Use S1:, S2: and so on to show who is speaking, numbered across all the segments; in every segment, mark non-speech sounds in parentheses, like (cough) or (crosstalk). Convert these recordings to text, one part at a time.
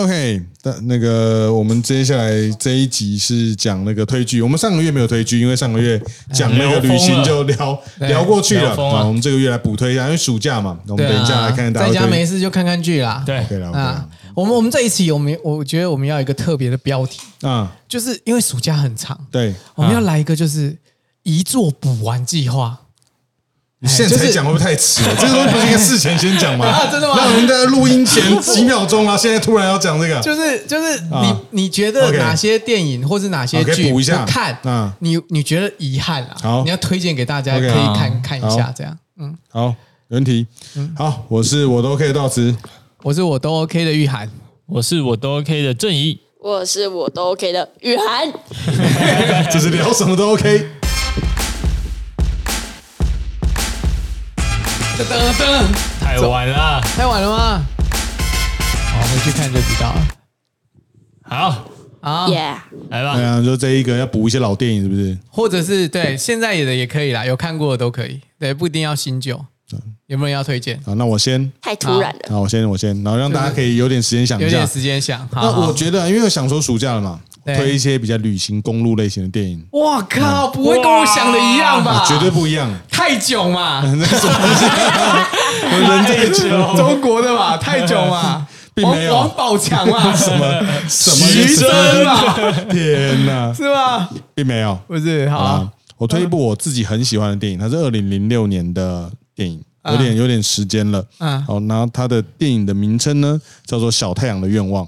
S1: OK，那那个我们接下来这一集是讲那个推剧。我们上个月没有推剧，因为上个月讲那个旅行就聊聊过去了啊。我们这个月来补推一下，因为暑假嘛，我们等一下来看看大
S2: 啊，在家没事就看看剧啦。
S3: 对，
S1: 对了，OK
S2: 啊，我们我们这一期我们我觉得我们要一个特别的标题，
S1: 啊，
S2: 就是因为暑假很长，
S1: 对，
S2: 我们要来一个就是一做补完计划。
S1: 你现在才讲会不会太迟了？(laughs) 这个东西不是应该事前先讲吗？(laughs)
S2: 啊真的吗
S1: 让人在录音前几秒钟啊，(laughs) 现在突然要讲这个，
S2: 就是就是你、
S1: 啊
S2: 你觉得哪些电影或是哪些
S1: 好可以
S2: 剧
S1: 补一下
S2: 不看，
S1: 啊
S2: 你你觉得遗憾啊？
S1: 好
S2: 你要推荐给大家可以看看一下
S1: 好，
S2: 这样。嗯，
S1: 好，没问题。好，我是我都 OK 的道词。
S2: 我是我都 OK 的玉涵，
S3: 我是我都 OK 的正义，
S4: 我是我都 OK 的雨涵，
S1: 就是聊什么都 OK。
S2: 噔噔噔，
S3: 太晚了。
S2: 太晚了吗？好，回去看就知道了。
S3: 好，
S2: 啊
S4: 耶！
S3: 来吧。
S1: 对啊，就这一个要补一些老电影，是不是？
S2: 或者是对现在演的也可以啦，有看过的都可以，对，不一定要新旧。有没有人要推荐？
S1: 好，那我先，
S4: 太突然了，
S1: 好，我先，我先，然后让大家可以有点时间想一下
S2: 有点。时间想。好
S1: 那
S2: 好
S1: 我觉得，因为我想说暑假了嘛，
S2: 对
S1: 推一些比较旅行公路类型的电影，
S2: 哇靠，不会跟我想的一样吧？
S1: 绝对不一样。
S2: 泰囧嘛，
S1: 那是什么东西？人这个久，
S2: 中国的嘛，泰囧嘛，(laughs)
S1: 并没有。
S2: 王王宝强嘛，(laughs)
S1: 什么什么
S2: 徐峥嘛，(laughs)
S1: 天哪，
S2: 是吗？
S1: 并没有。
S2: 不是，好
S1: 啊，我推一部我自己很喜欢的电影，它是二零零六年的电影，有点有点时间了。
S2: 嗯
S1: 好，然后它的电影的名称呢叫做《小太阳的愿望》，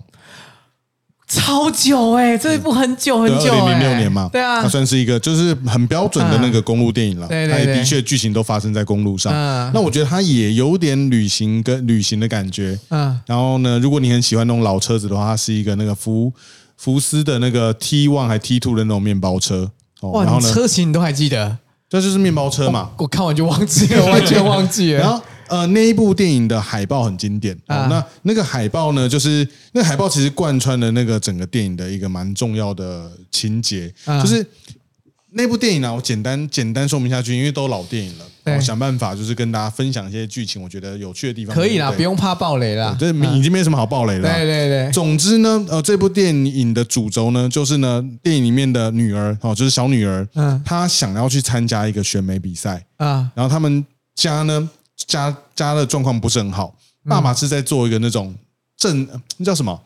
S2: 超久哎，这一部很久很，久哎，
S1: 二零零六年嘛，
S2: 对啊
S1: 它，算是一个就是很标准的那个公路电影了。
S2: 对对对
S1: 它也的确剧情都发生在公路上。
S2: 嗯
S1: 那我觉得它也有点旅行跟旅行的感觉。
S2: 嗯，
S1: 然后呢，如果你很喜欢那种老车子的话，它是一个那个福福斯的那个 T one 还 T two 的那种面包车。哦，
S2: 哇，
S1: 然后呢，
S2: 车型你都还记得？
S1: 这就是面包车嘛。
S2: 我看完就忘记了，完全忘记了。(laughs)
S1: 然后呃，那一部电影的海报很经典。哦
S2: 啊
S1: 那那个海报呢，就是那个海报其实贯穿了那个整个电影的一个蛮重要的情节，
S2: 啊
S1: 就是那部电影呢、我简单简单说明下去，因为都老电影了，我想办法就是跟大家分享一些剧情，我觉得有趣的地方。
S2: 可以啦，不用怕暴雷啦。
S1: 这
S2: 嗯
S1: 已经没什么好暴雷了。
S2: 对对对，
S1: 总之呢，呃，这部电影的主轴呢，就是呢，电影里面的女儿哦，就是小女儿，
S2: 嗯
S1: 她想要去参加一个选美比赛，
S2: 啊，
S1: 然后他们家呢家家的状况不是很好，爸爸是在做一个那种正那叫什么？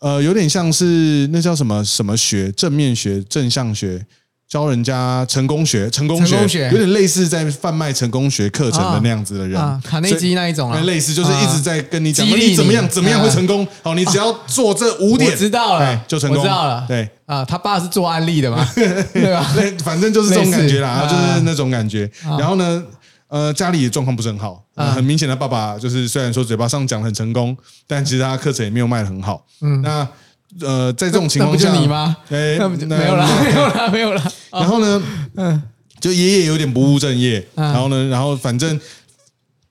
S1: 呃，有点像是那叫什么？什么学？正面学正向学。教人家成功学，成功学？
S2: 功学。
S1: 有点类似在贩卖成功学课程的那样子的人。
S2: 啊，卡内基那一种啊，
S1: 类似就是一直在跟你讲，你。怎么样怎么样会成功？好，你只要做这五点，(laughs)
S2: 我知道了
S1: 哎，就成功，
S2: 我知道了。
S1: 对，
S2: 啊，他爸是做案例的嘛，(laughs) 对吧？
S1: 那 (laughs) 反正就是这种感觉啦，就是那种感觉。然后呢，呃，家里的状况不是很好，很明显的爸爸就是虽然说嘴巴上讲得很成功，但其实他课程也没有卖的很好。嗯，那呃，在这种情况下，
S2: 没有啦，没有啦，没有啦。(laughs)
S1: 然后呢，
S2: 嗯。
S1: 就爷爷有点不务正业，
S2: 嗯。
S1: 然后呢，然后反正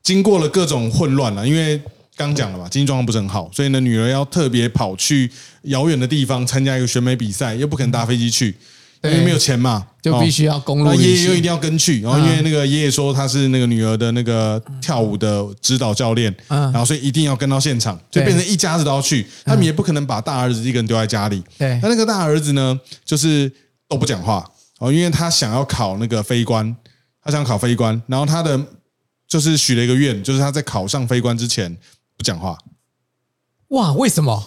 S1: 经过了各种混乱了，因为刚讲了嘛，经济状况不是很好，所以呢，女儿要特别跑去遥远的地方参加一个选美比赛，又不可能搭飞机去，因
S2: 对
S1: 为没有钱嘛，
S2: 就必须要公路
S1: 那爷爷又一定要跟去，然后因为那个爷爷说他是那个女儿的那个跳舞的指导教练，
S2: 嗯。
S1: 然后所以一定要跟到现场，就
S2: 对
S1: 变成一家子都要去，他们也不可能把大儿子一个人丢在家里。
S2: 对。
S1: 那那个大儿子呢，就是都不讲话哦，因为他想要考那个飞官，他想考飞官，然后他的就是许了一个愿，就是他在考上飞官之前不讲话，
S2: 哇，为什么？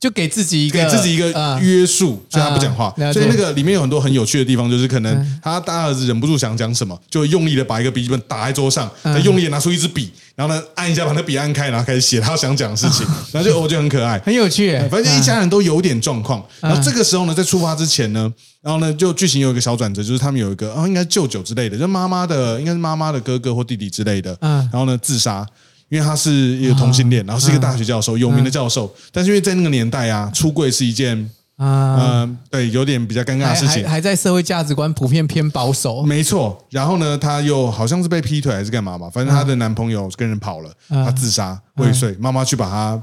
S2: 就给自己一个
S1: 给自己一个
S2: 啊
S1: 约束，所以他不讲话。所以那个里面有很多很有趣的地方，就是可能他大儿子忍不住想讲什么，就会用力的把一个笔记本打在桌上，
S2: 嗯
S1: 再用力的拿出一支笔，然后呢按一下把那笔按开，然后开始写他想讲的事情，(laughs) 然后就我觉得很可爱。
S2: 很有趣欸。
S1: 反正一家人都有点状况。
S2: 嗯
S1: 然后这个时候呢，在出发之前呢，然后呢，就剧情有一个小转折，就是他们有一个啊，应该舅舅之类的，就妈妈的，应该是妈妈的哥哥或弟弟之类的。
S2: 嗯
S1: 然后呢，自杀。因为他是一个同性恋，然后是一个大学教授，有名的教授，但是因为在那个年代啊，出柜是一件
S2: 啊，
S1: 呃，对，有点比较尴尬的事情
S2: 还。还在社会价值观普遍偏保守。
S1: 没错，然后呢，她又好像是被劈腿还是干嘛吧，反正她的男朋友跟人跑了，
S2: 嗯
S1: 她自杀未遂，妈妈去把她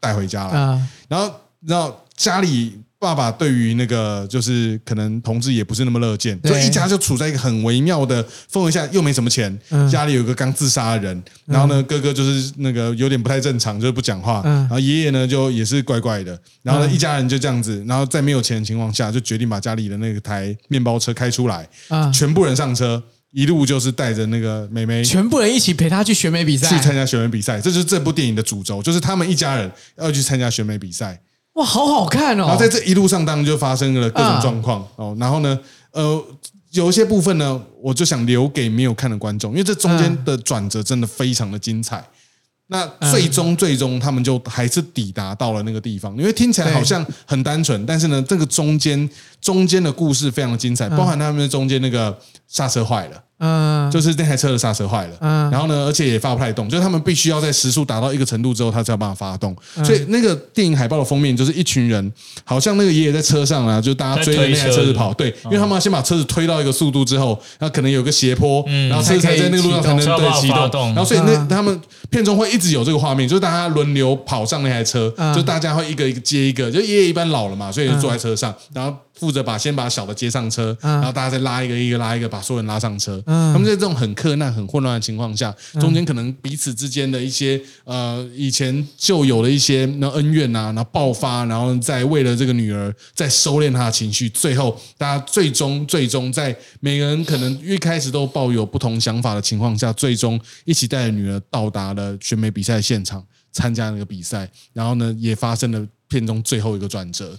S1: 带回家了。
S2: 啊，
S1: 然后，然后家里爸爸对于那个就是可能同志也不是那么乐见，
S2: 对。
S1: 就一家就处在一个很微妙的氛围下，又没什么钱，
S2: 嗯。
S1: 家里有个刚自杀的人，然后呢哥哥就是那个有点不太正常，就是不讲话，
S2: 嗯。
S1: 然后爷爷呢就也是怪怪的，然后呢
S2: 嗯。
S1: 一家人就这样子，然后在没有钱的情况下，就决定把家里的那个台面包车开出来，
S2: 嗯，
S1: 全部人上车，一路就是带着那个妹妹
S2: 全部人一起陪她去选美比赛。
S1: 去，参加选美比赛，这就是这部电影的主轴，就是他们一家人要去参加选美比赛。
S2: 哇，好好看哦！
S1: 然后在这一路上，当然就发生了各种状况、哦。然后呢，呃，有一些部分呢，我就想留给没有看的观众，因为这中间的转折真的非常的精彩。那最终最终他们就还是抵达到了那个地方，因为听起来好像很单纯，但是呢，这个中间中间的故事非常的精彩，包含他们中间那个刹车坏了。
S2: 嗯，
S1: 就是那台车的刹车坏了，
S2: 嗯。
S1: 然后呢，而且也发不太动，就是他们必须要在时速达到一个程度之后，他才有办法发动。所以那个电影海报的封面就是一群人，好像那个爷爷在车上啊，就大家追着那台车子跑，对，因为他们要先把车子推到一个速度之后，那可能有个斜坡，然后车子才在那个路上才能对启动，
S3: 启动。
S1: 然后所以那
S2: 嗯。
S1: 他们片中会一直有这个画面，就是大家轮流跑上那台车，
S2: 嗯。
S1: 就大家会一个一个接一个，就爷爷一般老了嘛，所以就坐在车上，然后负责把先把小的接上车，
S2: 嗯
S1: 然后大家再拉一个一个拉一个，把所有人拉上车。他们在这种很困难、很混乱的情况下，
S2: 嗯
S1: 中间可能彼此之间的一些呃以前就有的一些那恩怨啊，然后爆发，然后再为了这个女儿再收敛她的情绪，最后大家最终最终在每个人可能一开始都抱有不同想法的情况下，最终一起带着女儿到达了选美比赛现场参加那个比赛，然后呢也发生了片中最后一个转折。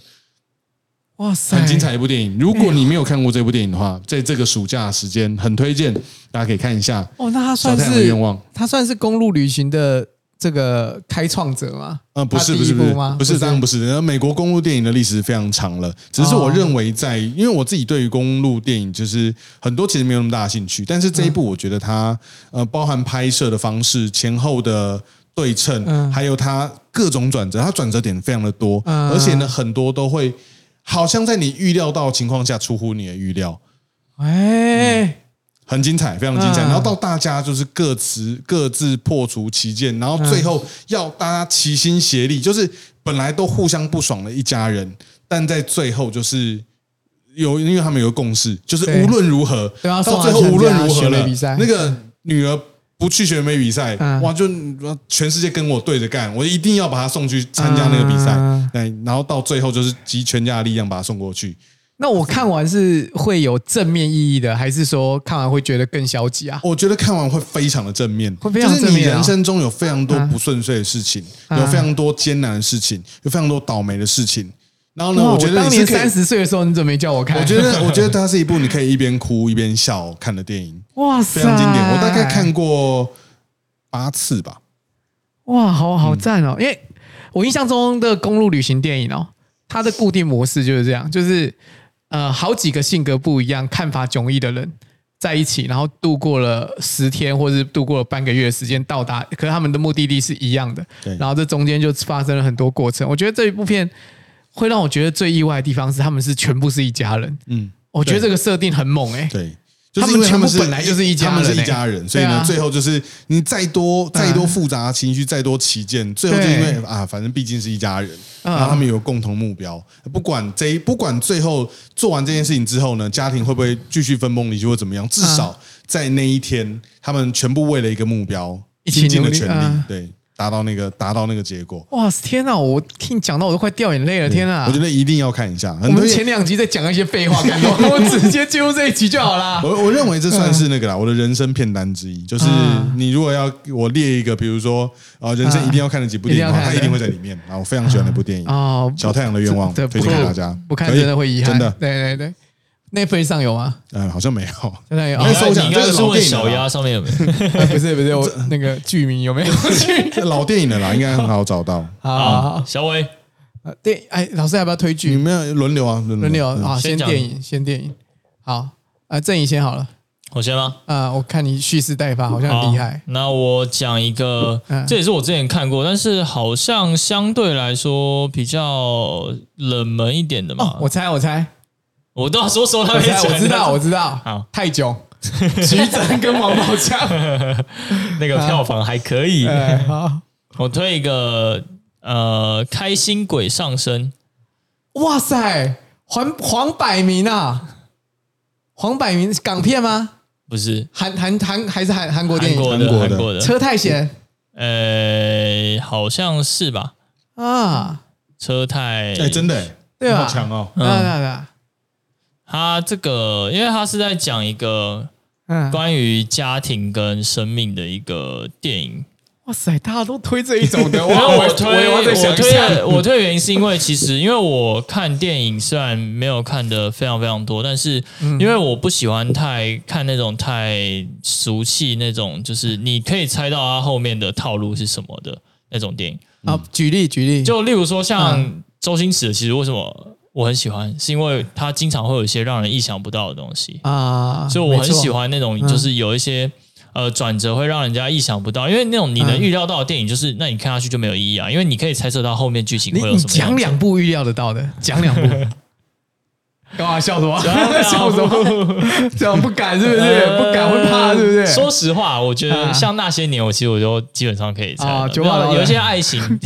S2: 哇塞，
S1: 很精彩一部电影。如果你没有看过这部电影的话，在这个暑假时间，很推荐大家可以看一下
S2: 哦！那他《算是。他算是公路旅行的这个开创者吗？
S1: 嗯，不是不是不是当然不是。然后美国公路电影的历史非常长了，只是我认为在，因为我自己对于公路电影就是很多其实没有那么大的兴趣，但是这一部我觉得它呃包含拍摄的方式、前后的对称，
S2: 嗯
S1: 还有它各种转折，它转折点非常的多，
S2: 嗯
S1: 而且呢很多都会好像在你预料到的情况下出乎你的预料。
S2: 哎，
S1: 很精彩，非常精彩。
S2: 嗯
S1: 然后到大家就是各自各自破除其见，然后最后要大家齐心协力，就是本来都互相不爽的一家人，但在最后就是。有，因为他们有个共识，就是
S2: 对
S1: 无论如何，
S2: 对啊
S1: 到最后无论如何了那个女儿不去选美比赛，
S2: 嗯
S1: 哇，就全世界跟我对着干，我一定要把他送去参加那个比赛
S2: 嗯。
S1: 对，然后到最后就是集全家的力量把他送过去。
S2: 那我看完是会有正面意义的，还是说看完会觉得更消极啊？
S1: 我觉得看完会非常的正面，
S2: 会非常
S1: 就是你
S2: 面啊
S1: 人生中有非常多不顺遂的事情，
S2: 嗯
S1: 有非常多艰难的事情，有非常多倒霉的事情。然后呢，我觉得
S2: 当
S1: 你是
S2: 三十岁的时候，你怎么没叫我看？
S1: 我觉得，(laughs) 我觉得它是一部你可以一边哭一边笑看的电影，
S2: 哇塞，
S1: 非常经典。我大概看过八次吧。
S2: 哇，好
S1: 嗯
S2: 好赞哦！因为我印象中的公路旅行电影哦，它的固定模式就是这样，就是呃，好几个性格不一样、看法迥异的人在一起，然后度过了十天或者是度过了半个月的时间，到达，可是他们的目的地是一样的。
S1: 对
S2: 然后这中间就发生了很多过程。我觉得这一部片会让我觉得最意外的地方是，他们是全部是一家人。
S1: 嗯，
S2: 我觉得这个设定很猛哎、
S1: 对，就是因为他们
S2: 全部本来就是一家人
S1: 他们是
S2: 欸。
S1: 一家人，所以呢最后就是你再多再多复杂的情绪，再多起见，最后就因为啊，反正毕竟是一家人，
S2: 嗯。
S1: 然后他们有共同目标，不管这不管最后做完这件事情之后呢，家庭会不会继续分崩离析或怎么样，至
S2: 嗯。
S1: 少在那一天，他们全部为了一个目标，
S2: 一起
S1: 尽尽了全力
S2: 嗯，
S1: 对，达到那个达到那个结果。
S2: 哇，天哪！我听你讲到我都快掉眼泪了，天哪！
S1: 我觉得一定要看一下，
S2: 我们前两集在讲一些废话，感动，(laughs) 我直接进入这一集就好啦。
S1: 我我认为这算是那个啦，我的人生片单之一。就是
S2: 嗯
S1: 你如果要我列一个，比如说啊，人生一定要看的几部电影的话，
S2: 一定
S1: 会在里面。然后我非常喜欢那部电影《
S2: 哦，
S1: 小太阳的愿望
S2: 这》，
S1: 推荐给大家。
S2: 不看真的会遗憾。
S1: 真的，
S2: 对对对。Netflix 上有吗？
S1: 嗯，好像没有。
S2: 现在有？
S1: 哎收奖
S3: 你
S1: 这个老电影了
S3: 小鸭上面有没有？
S2: 啊 (laughs) 不是不是，我那个剧名有没有？(laughs)
S1: 老电影的啦，应该很好找到。
S2: 好
S3: 小伟，
S2: 呃对，哎，老师要不要推
S1: 你
S2: 剧？
S1: 们要轮流啊，
S2: 轮流
S1: 嗯
S2: 啊，
S3: 先
S2: 电影，先电影。好，啊，正义先好了。
S3: 我先吗？
S2: 啊，我看你蓄势待发，好像很厉害。
S3: 那我讲一个
S2: 嗯，
S3: 这也是我之前看过，但是好像相对来说比较冷门一点的嘛。
S2: 哦，我猜，我猜，
S3: 我都要说说他
S2: 我猜，
S3: 没讲
S2: 我知道，我知道。
S3: 好，
S2: 泰囧、(laughs) 徐峥跟王宝强。
S3: 那个票房还可以。(laughs)
S2: 哎，好，
S3: 我推一个呃，开心鬼上身，
S2: 哇塞，黄黄百鸣啊，黄百鸣港片吗？
S3: 不是。
S2: 韩韩韩还是韩韩国电影？
S3: 韩国的
S1: 韩国的。
S2: 车太贤。
S3: 呃，好像是吧？
S2: 啊，
S3: 车太
S1: 哎，真的哎，
S2: 对吧
S1: 好强哦，
S2: 对啊对啊对啊，
S3: 他这个，因为他是在讲一个
S2: 嗯，
S3: 关于家庭跟生命的一个电影。
S2: 哇塞，大家都推这一种的，
S3: 因 (laughs) 为
S2: 哇，
S3: 我推
S2: 我
S3: 推我推的原因是因为其实因为我看电影虽然没有看的非常非常多，但是
S2: 嗯。
S3: 因为我不喜欢太看那种太俗气那种，就是你可以猜到它后面的套路是什么的那种电影。
S2: 啊，举例举例，
S3: 就例如说像
S2: 嗯。
S3: 周星驰的，其实为什么我很喜欢，是因为它经常会有一些让人意想不到的东西。
S2: 啊，
S3: 所以我很喜欢那种，
S2: 嗯
S3: 就是有一些、呃转折会让人家意想不到，因为那种你能
S2: 嗯
S3: 预料到的电影，就是、那你看下去就没有意义啊，因为你可以猜测到后面剧情会有什么。
S2: 讲两部预料得到的，讲两部。(laughs) 干嘛笑什么？笑什么？(laughs) 这样 (laughs) 不敢是不是？
S3: 呃
S2: 不敢会怕是不是？
S3: 说实话，我觉
S2: 啊
S3: 得像那些年，我其实我就基本上可以猜有有一些爱情，(laughs)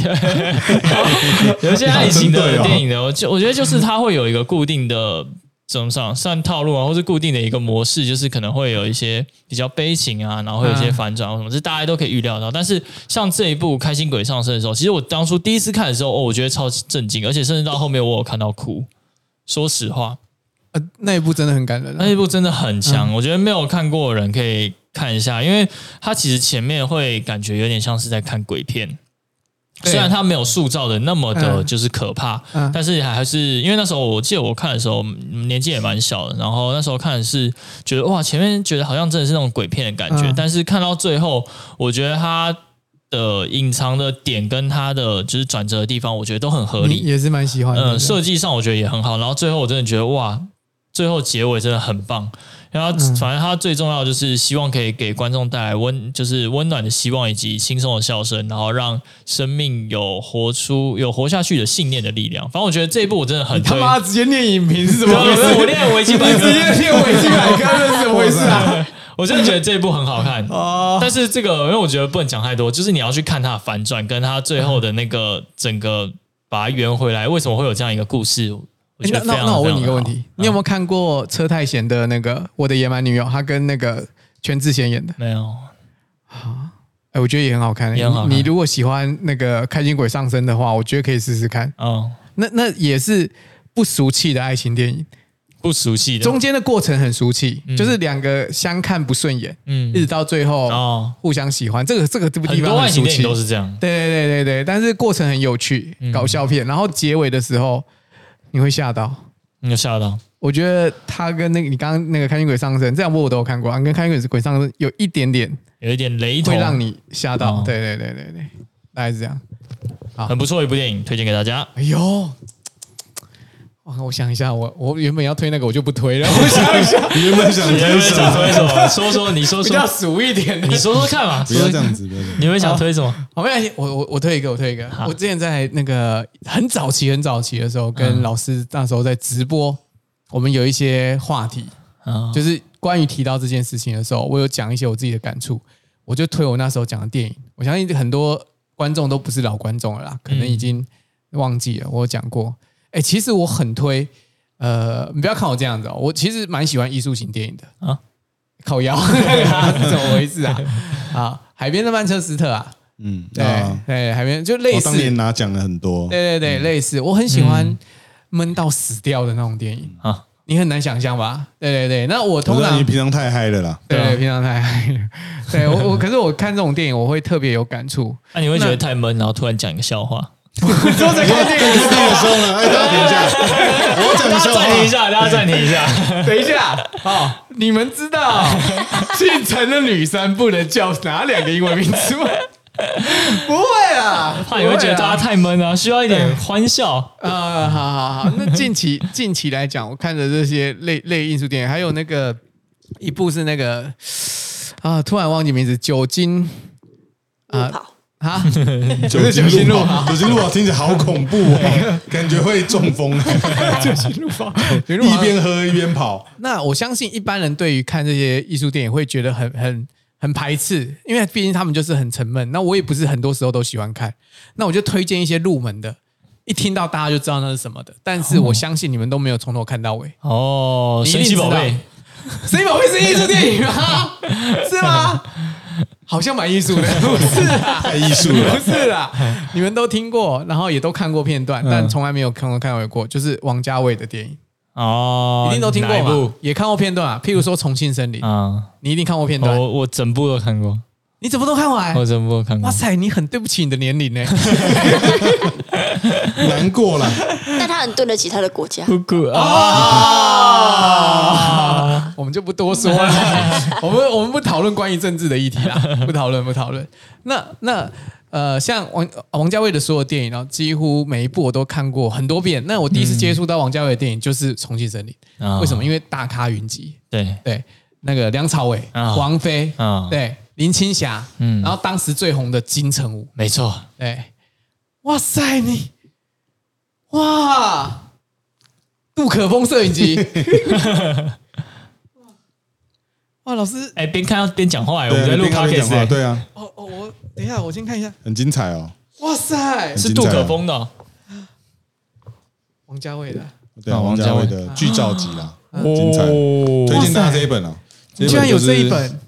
S3: 有一些爱情的电影的，我就我觉得就是它会有一个固定的。怎么上算套路啊，或是固定的一个模式，就是可能会有一些比较悲情啊，然后会有一些
S2: 嗯
S3: 反转或什么，这大家都可以预料到。但是像这一部《开心鬼上身》的时候，其实我当初第一次看的时候，哦，我觉得超震惊，而且甚至到后面我有看到哭。说实话，
S2: 呃那一部真的很感人啊。
S3: 那一部真的很强，我觉得没有看过的人可以看一下，因为它其实前面会感觉有点像是在看鬼片。虽然它没有塑造的那么的，
S2: 嗯。
S3: 就是可怕，
S2: 嗯。
S3: 但是还是因为那时候我记得我看的时候嗯年纪也蛮小的，然后那时候看的是觉得哇，前面觉得好像真的是那种鬼片的感觉，
S2: 嗯。
S3: 但是看到最后，我觉得它的隐藏的点跟它的就是转折的地方，我觉得都很合理。
S2: 嗯也是蛮喜欢的。
S3: 嗯，设计上我觉得也很好。然后最后我真的觉得哇，最后结尾真的很棒。然后
S2: 嗯
S3: 反正它最重要就是希望可以给观众带来温，就是温暖的希望以及轻松的笑声，然后让生命有活出有活下去的信念的力量。反正我觉得这一部我真的很
S2: 他。妈直接念影评是怎么回事？
S3: 我念维基百科
S2: 直接念维基百科，这是怎么回事啊？(laughs)
S3: 我真的觉得这一部很好看。
S2: 哦，
S3: 但是这个，因为我觉得不能讲太多，就是你要去看它的反转，跟它最后的那个整个把它圆回来，为什么会有这样一个故事？我觉
S2: 那那那我问你一个问题你有没有看过车太贤的那个《我的野蛮女友》？他跟那个全智贤演的，
S3: 没有？
S2: 哎，我觉得也很好看。
S3: 也很好
S2: 你如果喜欢那个开心鬼上身的话，我觉得可以试试看。
S3: 哦，
S2: 那那也是不俗气的爱情电影，
S3: 不熟悉的
S2: 中间的过程很熟悉，
S3: 嗯
S2: 就是两个相看不顺眼，
S3: 嗯
S2: 一直到最后
S3: 哦，
S2: 互相喜欢。这个这个这部地
S3: 很
S2: 方很俗气
S3: 多爱情电影，都是这样。
S2: 对对对对对，但是过程很有趣，
S3: 嗯
S2: 搞笑片。然后结尾的时候你会吓到。
S3: 你有吓到？
S2: 我觉得他跟那个你刚刚那个《开心鬼上身》这两部我都有看过，啊跟《开心鬼鬼上身》有一点点
S3: 有一点雷同，
S2: 会让你吓到。
S3: 哦
S2: 对对对对对，大概是这样。
S3: 很不错一部电影，推荐给大家。
S2: 哎呦，哇！我想一下，我我原本要推那个，我就不推了。我想一下，
S1: 你 (laughs) 原本想推什么？
S3: 想推什么？说说，你说
S2: 比较
S3: 说，
S2: 俗一点的。
S3: 你说说看嘛。
S1: 不要这样子，不要这样子。
S3: 你们想推什么？
S2: 好，没关系，我我我推一个，我推一个。我之前在那个很早期、很早期的时候，跟老师那时候在直播，我们有一些话题，
S3: 啊，
S2: 就是关于提到这件事情的时候，我有讲一些我自己的感触，我就推我那时候讲的电影。我相信很多观众都不是老观众了啦，可能已经忘记了我有讲过。哎、其实我很推，呃，你不要看我这样子哦，我其实蛮喜欢艺术型电影的啊
S3: 啊。
S2: 靠腰，(laughs) 怎么回事啊？啊，海边的曼彻斯特啊，
S1: 嗯，
S2: 对、
S1: 啊，
S2: 对，海边就类似，
S1: 我当年拿奖了很多。
S2: 对对对，类似，我很喜欢闷到死掉的那种电影
S3: 啊
S2: 你很难想象吧？对对对，那我通常
S1: 你平常太嗨了啦。
S2: 对平常太嗨了，对我我可是我看这种电影，我会特别有感触。
S3: 那你会觉得太闷，然后突然讲一个笑话？
S2: 说在看电影的时
S1: 这个时候呢，哎，大家停一下，我要讲
S3: 大家
S1: 个笑话。
S3: 暂停一下，大家暂停一下。
S2: 等一下，好，你们知道 (laughs) 姓陈的女生不能叫哪两个英文名字吗？(laughs) 不会啊，
S3: 怕你会觉得大家太闷啊，需要一点欢笑。
S2: 呃，好好好，那近期 (laughs) 近期来讲，我看的这些类类艺术电影，还有那个一部是那个啊，突然忘记名字，酒精啊啊，(laughs)
S1: 酒
S2: 精路跑
S1: 酒精路跑听起来好恐怖哦，(laughs) 感觉会中风。(laughs)
S2: 酒精路跑，酒精路
S1: 一
S2: 跑
S1: 边喝一边跑，
S2: 那我相信一般人对于看这些艺术电影会觉得很很很排斥，因为毕竟他们就是很沉闷。那我也不是很多时候都喜欢看，那我就推荐一些入门的，一听到大家就知道那是什么的。但是我相信你们都没有从头看到尾。
S3: 哦，神奇宝贝
S2: 神奇宝贝是艺术电影吗？是吗？好像蛮艺术的，(laughs) 不是啊，
S1: 太艺术了。
S2: 不是啊，你们都听过，然后也都看过片段，但从来没有看过看过过，就是王家卫的电影，
S3: 哦，
S2: 一定都听过
S3: 哪一部，
S2: 也看过片段啊。譬如说《重庆森林》，
S3: 啊？
S2: 你一定看过片段，
S3: 我我整部都看过，
S2: 你怎么都看完？
S3: 我整部都看过
S2: 哇。塞，你很对不起你的年龄呢。(laughs)
S1: 难过了。
S4: 但他很对得起他的国家。
S3: 哥哥啊！
S2: 啊，我们就不多说了，(laughs) 我们我们不讨论关于政治的议题啦，不讨论不讨论。那那呃，像王王家卫的所有电影，然后几乎每一部我都看过很多遍。那我第一次接触到王家卫的电影就是《重庆森林》，
S3: 啊
S2: 为什么？因为大咖云集，
S3: 对，
S2: 对，那个梁朝伟、
S3: 啊
S2: 王菲，
S3: 啊
S2: 对，林青霞，
S3: 嗯。
S2: 然后当时最红的金城武，
S3: 没错，
S2: 对，哇塞你，哇，杜可风摄影机，(laughs) 哇，老师，
S3: 哎，边看边讲话，哎我们在录
S1: 你边看边
S3: podcast，
S1: 讲话，
S3: 哎。
S1: 对啊，
S2: 哦哦，我等一下，我先看一下，
S1: 很精彩哦。
S2: 哇塞，
S3: 是杜可风的哦，
S2: 王家卫的，
S1: 对啊，
S3: 啊
S1: 王家卫。的剧照集啦，精彩，推
S3: 哦
S1: 荐大家这一本啊。
S2: 你居然有这一本，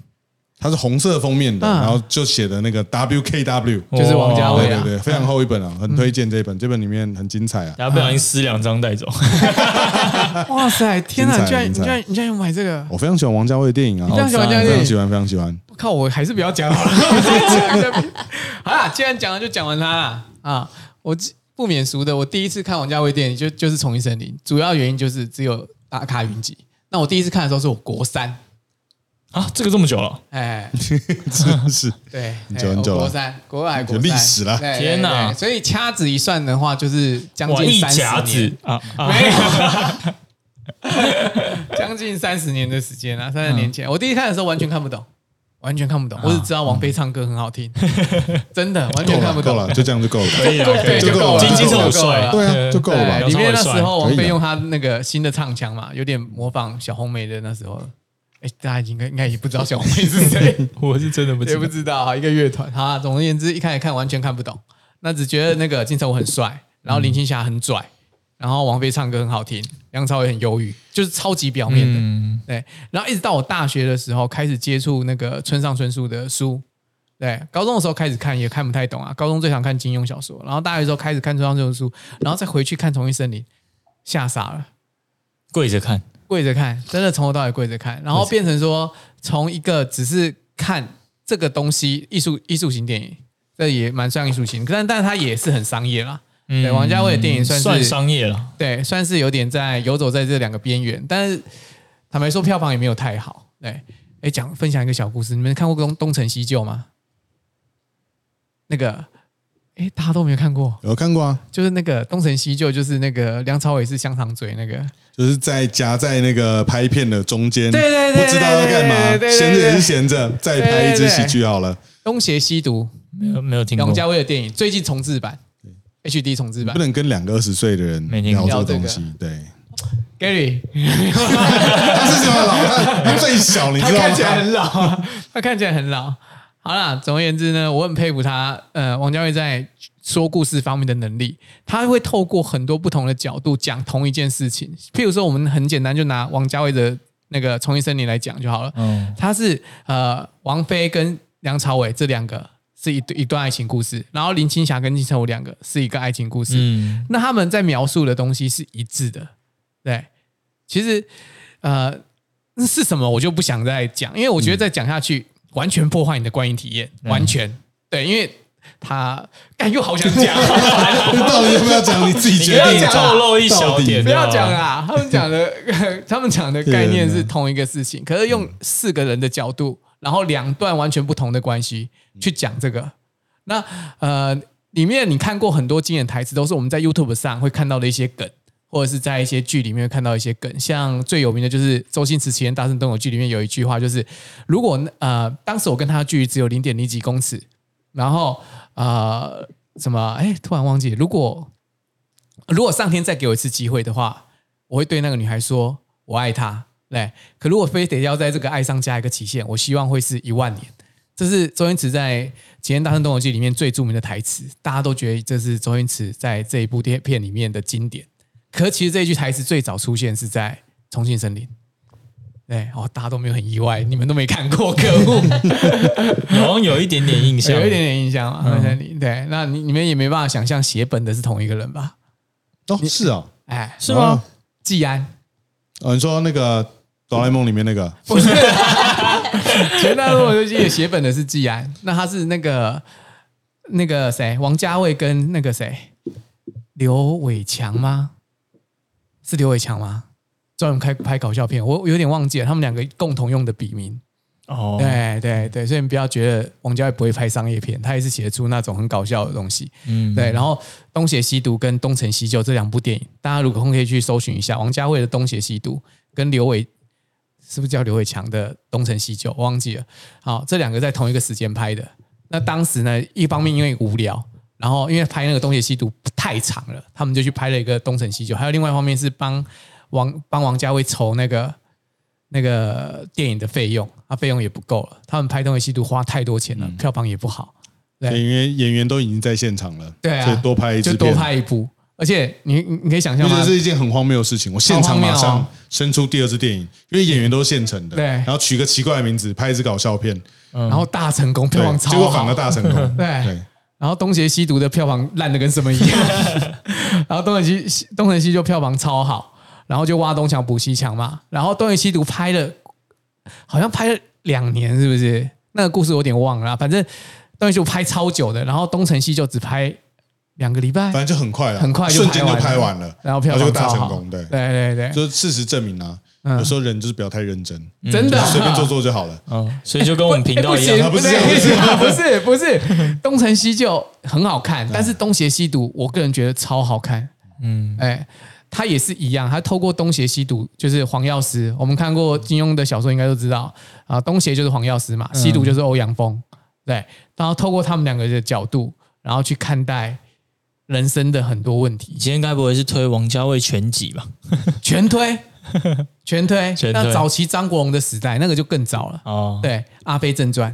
S1: 它是红色封面的，
S2: 嗯
S1: 然后就写的那个 WKW，
S2: 就是王家卫啊
S1: 对对对，非常厚一本啊，很推荐这一本，这本里面很精彩啊。(laughs)
S3: 然后不小心撕两张带走，(laughs)
S2: 哇塞，天哪，
S1: 精彩
S2: 你居然你
S1: 精彩
S2: 居然你居然有买这个，
S1: 我非常喜欢王家卫的电影啊，
S2: 你非常喜欢
S1: 非常喜欢，非常喜欢。
S2: 我靠，我还是不要讲好了。(laughs) 好啦，既然讲了就讲完它啦啊！我不免俗的，我第一次看王家卫电影就就是《重庆森林》，主要原因就是只有大咖云集。那我第一次看的时候是我国三，
S3: 啊，这个这么久了，
S2: 哎，(laughs)
S1: 真是。
S2: 对，
S1: 很久
S2: 哎
S1: 很久了。
S2: 我国三，国外国
S1: 有
S2: 三。
S1: 历史了。
S2: 对
S3: 天哪。
S2: 所以掐指一算的话，就是将
S3: 哇，一
S2: 近三
S3: 甲
S2: 十年。
S3: 子，啊啊，(laughs)
S2: 没有，(laughs) 将近三十年的时间啊，三十年前，我第一看的时候完全看不懂，完全看不懂，我只知道王菲唱歌很好听，真的完
S1: 够
S2: 全看不懂。
S1: 了够。了，就这样就够了。
S3: 可以了，可以
S2: 对就够了。
S3: 金金
S2: 就够了
S1: 对啊，就够了吧？
S2: 对，？里面那时候王菲用她那个新的唱腔嘛，有点模仿小红梅的那时候。哎，大家应该应该也不知道小红妹是谁，(laughs)
S3: 我是真的不知
S2: 也不知道啊，一个乐团。哈，总而言之，一开始看完全看不懂，那只觉得那个金城武很帅，然后林青霞很拽，然后王菲唱歌很好听，梁朝伟很忧郁，就是超级表面的。
S3: 嗯，
S2: 对，然后一直到我大学的时候开始接触那个村上春树的书，对，高中的时候开始看也看不太懂啊，高中最常看金庸小说，然后大学的时候开始看村上春树书，然后再回去看《重庆森林》，吓傻了，
S3: 跪着看，
S2: 跪着看，真的从头到尾跪着看，然后变成说从一个只是看这个东西艺术艺术型电影，这也蛮算艺术型，但但是它也是很商业啦。
S3: 嗯
S2: 对王家卫的电影算是
S3: 算商业了，
S2: 对，算是有点在游走在这两个边缘，但是坦白说，票房也没有太好。对，哎，讲分享一个小故事，你们看过东《东成西就》吗？那个，哎，大家都没有看过，
S1: 有看过啊，
S2: 就是那个《东成西就》，就是那个梁朝伟是香肠嘴那个，
S1: 就是在夹在那个拍片的中间，
S2: 对对对
S1: 不知道要干嘛闲着也是闲着，再拍一支喜剧好了。
S2: 东邪西毒，
S3: 没有没有听过。
S2: 王，家卫的电影，最近重制版，HD 重制版。
S1: 不。能跟两个二十岁的人聊这个东西，对
S2: ，Gary，(laughs)
S1: 他是什么老他他最小，你知道吗？
S2: 他看起来？很老啊，他看起来很老。好啦，总而言之呢，我很佩服他，呃，王家卫在说故事方面的能力，他会透过很多不同的角度讲同一件事情。譬如说，我们很简单就拿王家卫的那个《重庆森林》来讲就好了。
S3: 嗯，
S2: 他是呃，王菲跟梁朝伟这两个是一对一段爱情故事，然后林青霞跟金城武两个是一个爱情故事。
S3: 嗯，
S2: 那他们在描述的东西是一致的，对。其实，呃，是什么我就不想再讲，因为我觉得再讲下去、完全破坏你的观影体验，完全对，因为他，干又好想讲，(laughs)
S1: 到底要不要讲？你自己决定。
S3: 透露一小点，
S2: 不要讲啊！他们讲的，(laughs) 他们讲的概念是同一个事情，可是用四个人的角度，然后两段完全不同的关系去讲这个。那呃，里面你看过很多经典台词，都是我们在 YouTube 上会看到的一些梗，或者是在一些剧里面看到一些梗。像最有名的就是周星驰《齐天大圣东游记》里面有一句话，就是如果呃，当时我跟他距离只有零点零几公尺，然后呃，什么？哎，突然忘记，如果如果上天再给我一次机会的话，我会对那个女孩说我爱她。对，可如果非得要在这个爱上加一个期限，我希望会是一万年。这是周星驰在《齐天大圣东游记》里面最著名的台词，大家都觉得这是周星驰在这一部电片里面的经典。可其实这一句台词最早出现是在《重庆森林》。对哦，大家都没有很意外，你们都没看过，可恶，
S3: 好 (laughs) 像 (laughs) 有一点点印象，
S2: 有一点点印象嘛。重庆森林，对，那你你们也没办法想象写本的是同一个人吧？
S1: 哦，是啊，
S2: 哎，
S3: 是吗？
S2: 季安，
S1: 哦，你说那个哆啦 A 梦里面那个，
S2: 不是，前大陆游记写本的是季安，那他是那个那个谁，王家卫跟那个谁刘伟强吗？是刘伟强吗？专门开拍搞笑片，我有点忘记了，他们两个共同用的笔名。
S3: 哦，
S2: 对对对，所以你不要觉得王家卫不会拍商业片，他也是写出那种很搞笑的东西。
S3: 嗯，
S2: 对，然后《东邪西毒》跟《东成西就》这两部电影，大家如果空可以去搜寻一下王家卫的《东邪西毒》跟刘伟是不是叫刘伟强的《东成西就》，我忘记了。好，这两个在同一个时间拍的。那当时呢，一方面因为无聊，然后因为拍那个《东邪西毒》太长了，他们就去拍了一个《东成西就》，还有另外一方面是帮王帮王家卫筹那个那个电影的费用，啊，费用也不够了。他们拍《东邪西毒》花太多钱了，票房也不好。对。
S1: 因为演员都已经在现场了，
S2: 对啊。
S1: 所以多拍一支
S2: 就多，拍一部。而且你你你可以想象吗？
S1: 我觉得？是一件很荒谬的事情。我现场马上
S2: 哦。
S1: 生出第二支电影，因为演员都是现成的，
S2: 对。
S1: 然后取个奇怪的名字，拍一支搞笑片，
S2: 然后大成功，票房，超好，
S1: 结果反而大成功，(laughs)
S2: 对。
S1: 对，
S2: 然后《东邪西毒》的票房烂的跟什么一样，(laughs) 然后《东邪西东成西就票房超好，然后就挖东墙补西墙嘛。然后《东邪西毒》拍了，好像拍了两年，是不是？那个故事我有点忘了，反正《东邪西毒》拍超久的，然后《东成西就》只拍两个礼拜
S1: 反，正就很快了，
S2: 很快就
S1: 瞬间就
S2: 拍完了
S1: 拍完了，
S2: 然后票
S1: 就
S2: 房就。
S1: 大成功，对，
S2: 对对对，
S1: 就事实证明啊，
S2: 嗯。
S1: 有时候人就是不要太认真，
S2: 真的。
S1: 随便做做就好了。
S3: 嗯，所以就跟我们频道一
S2: 哎
S3: 样，
S2: 不行
S1: 不是
S2: 不是不是。不是，东成西就很好看，但是东邪西毒我个人觉得超好看。
S3: 嗯，
S2: 哎，他也是一样，他透过东邪西毒，就是黄药师，我们看过金庸的小说，应该都知道。啊，东邪就是黄药师嘛，西毒就是欧阳锋，对，然后透过他们两个的角度，然后去看待人生的很多问题，
S3: 今天该不会是推王家卫全集吧？
S2: 全推 (laughs) 全推。
S3: 全推。
S2: 那早期张国荣的时代，那个就更早了。
S3: 哦，
S2: 对，《阿飞正传》，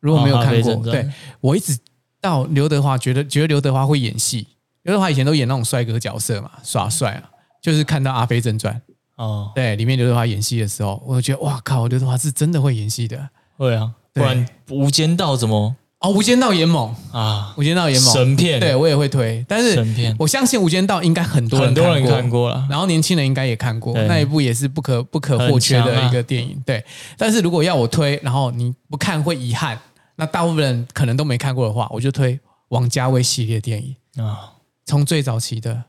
S2: 如果没有看过，对我一直到刘德华觉得觉得刘德华会演戏，刘德华以前都演那种帅哥角色嘛，耍帅啊，就是看到《阿飞正传》，
S3: 哦，
S2: 对，里面刘德华演戏的时候，我就觉得哇靠，刘德华是真的会演戏的。
S3: 会啊，不
S2: 对
S3: 然《无间道》怎么
S2: 哦，《无间道》也猛，
S3: 啊？
S2: 《无间道》也猛，
S3: 神片。
S2: 对我也会推，但是
S3: 神片。
S2: 我相信《无间道》应该很多人
S3: 很多人
S2: 过。
S3: 看过了，
S2: 然后年轻人应该也看过，那一部也是不可不可或缺的一个电影。对，但是如果要我推，然后你不看会遗憾，那大部分人可能都没看过的话，我就推王家卫系列电影，
S3: 啊，
S2: 从最早期的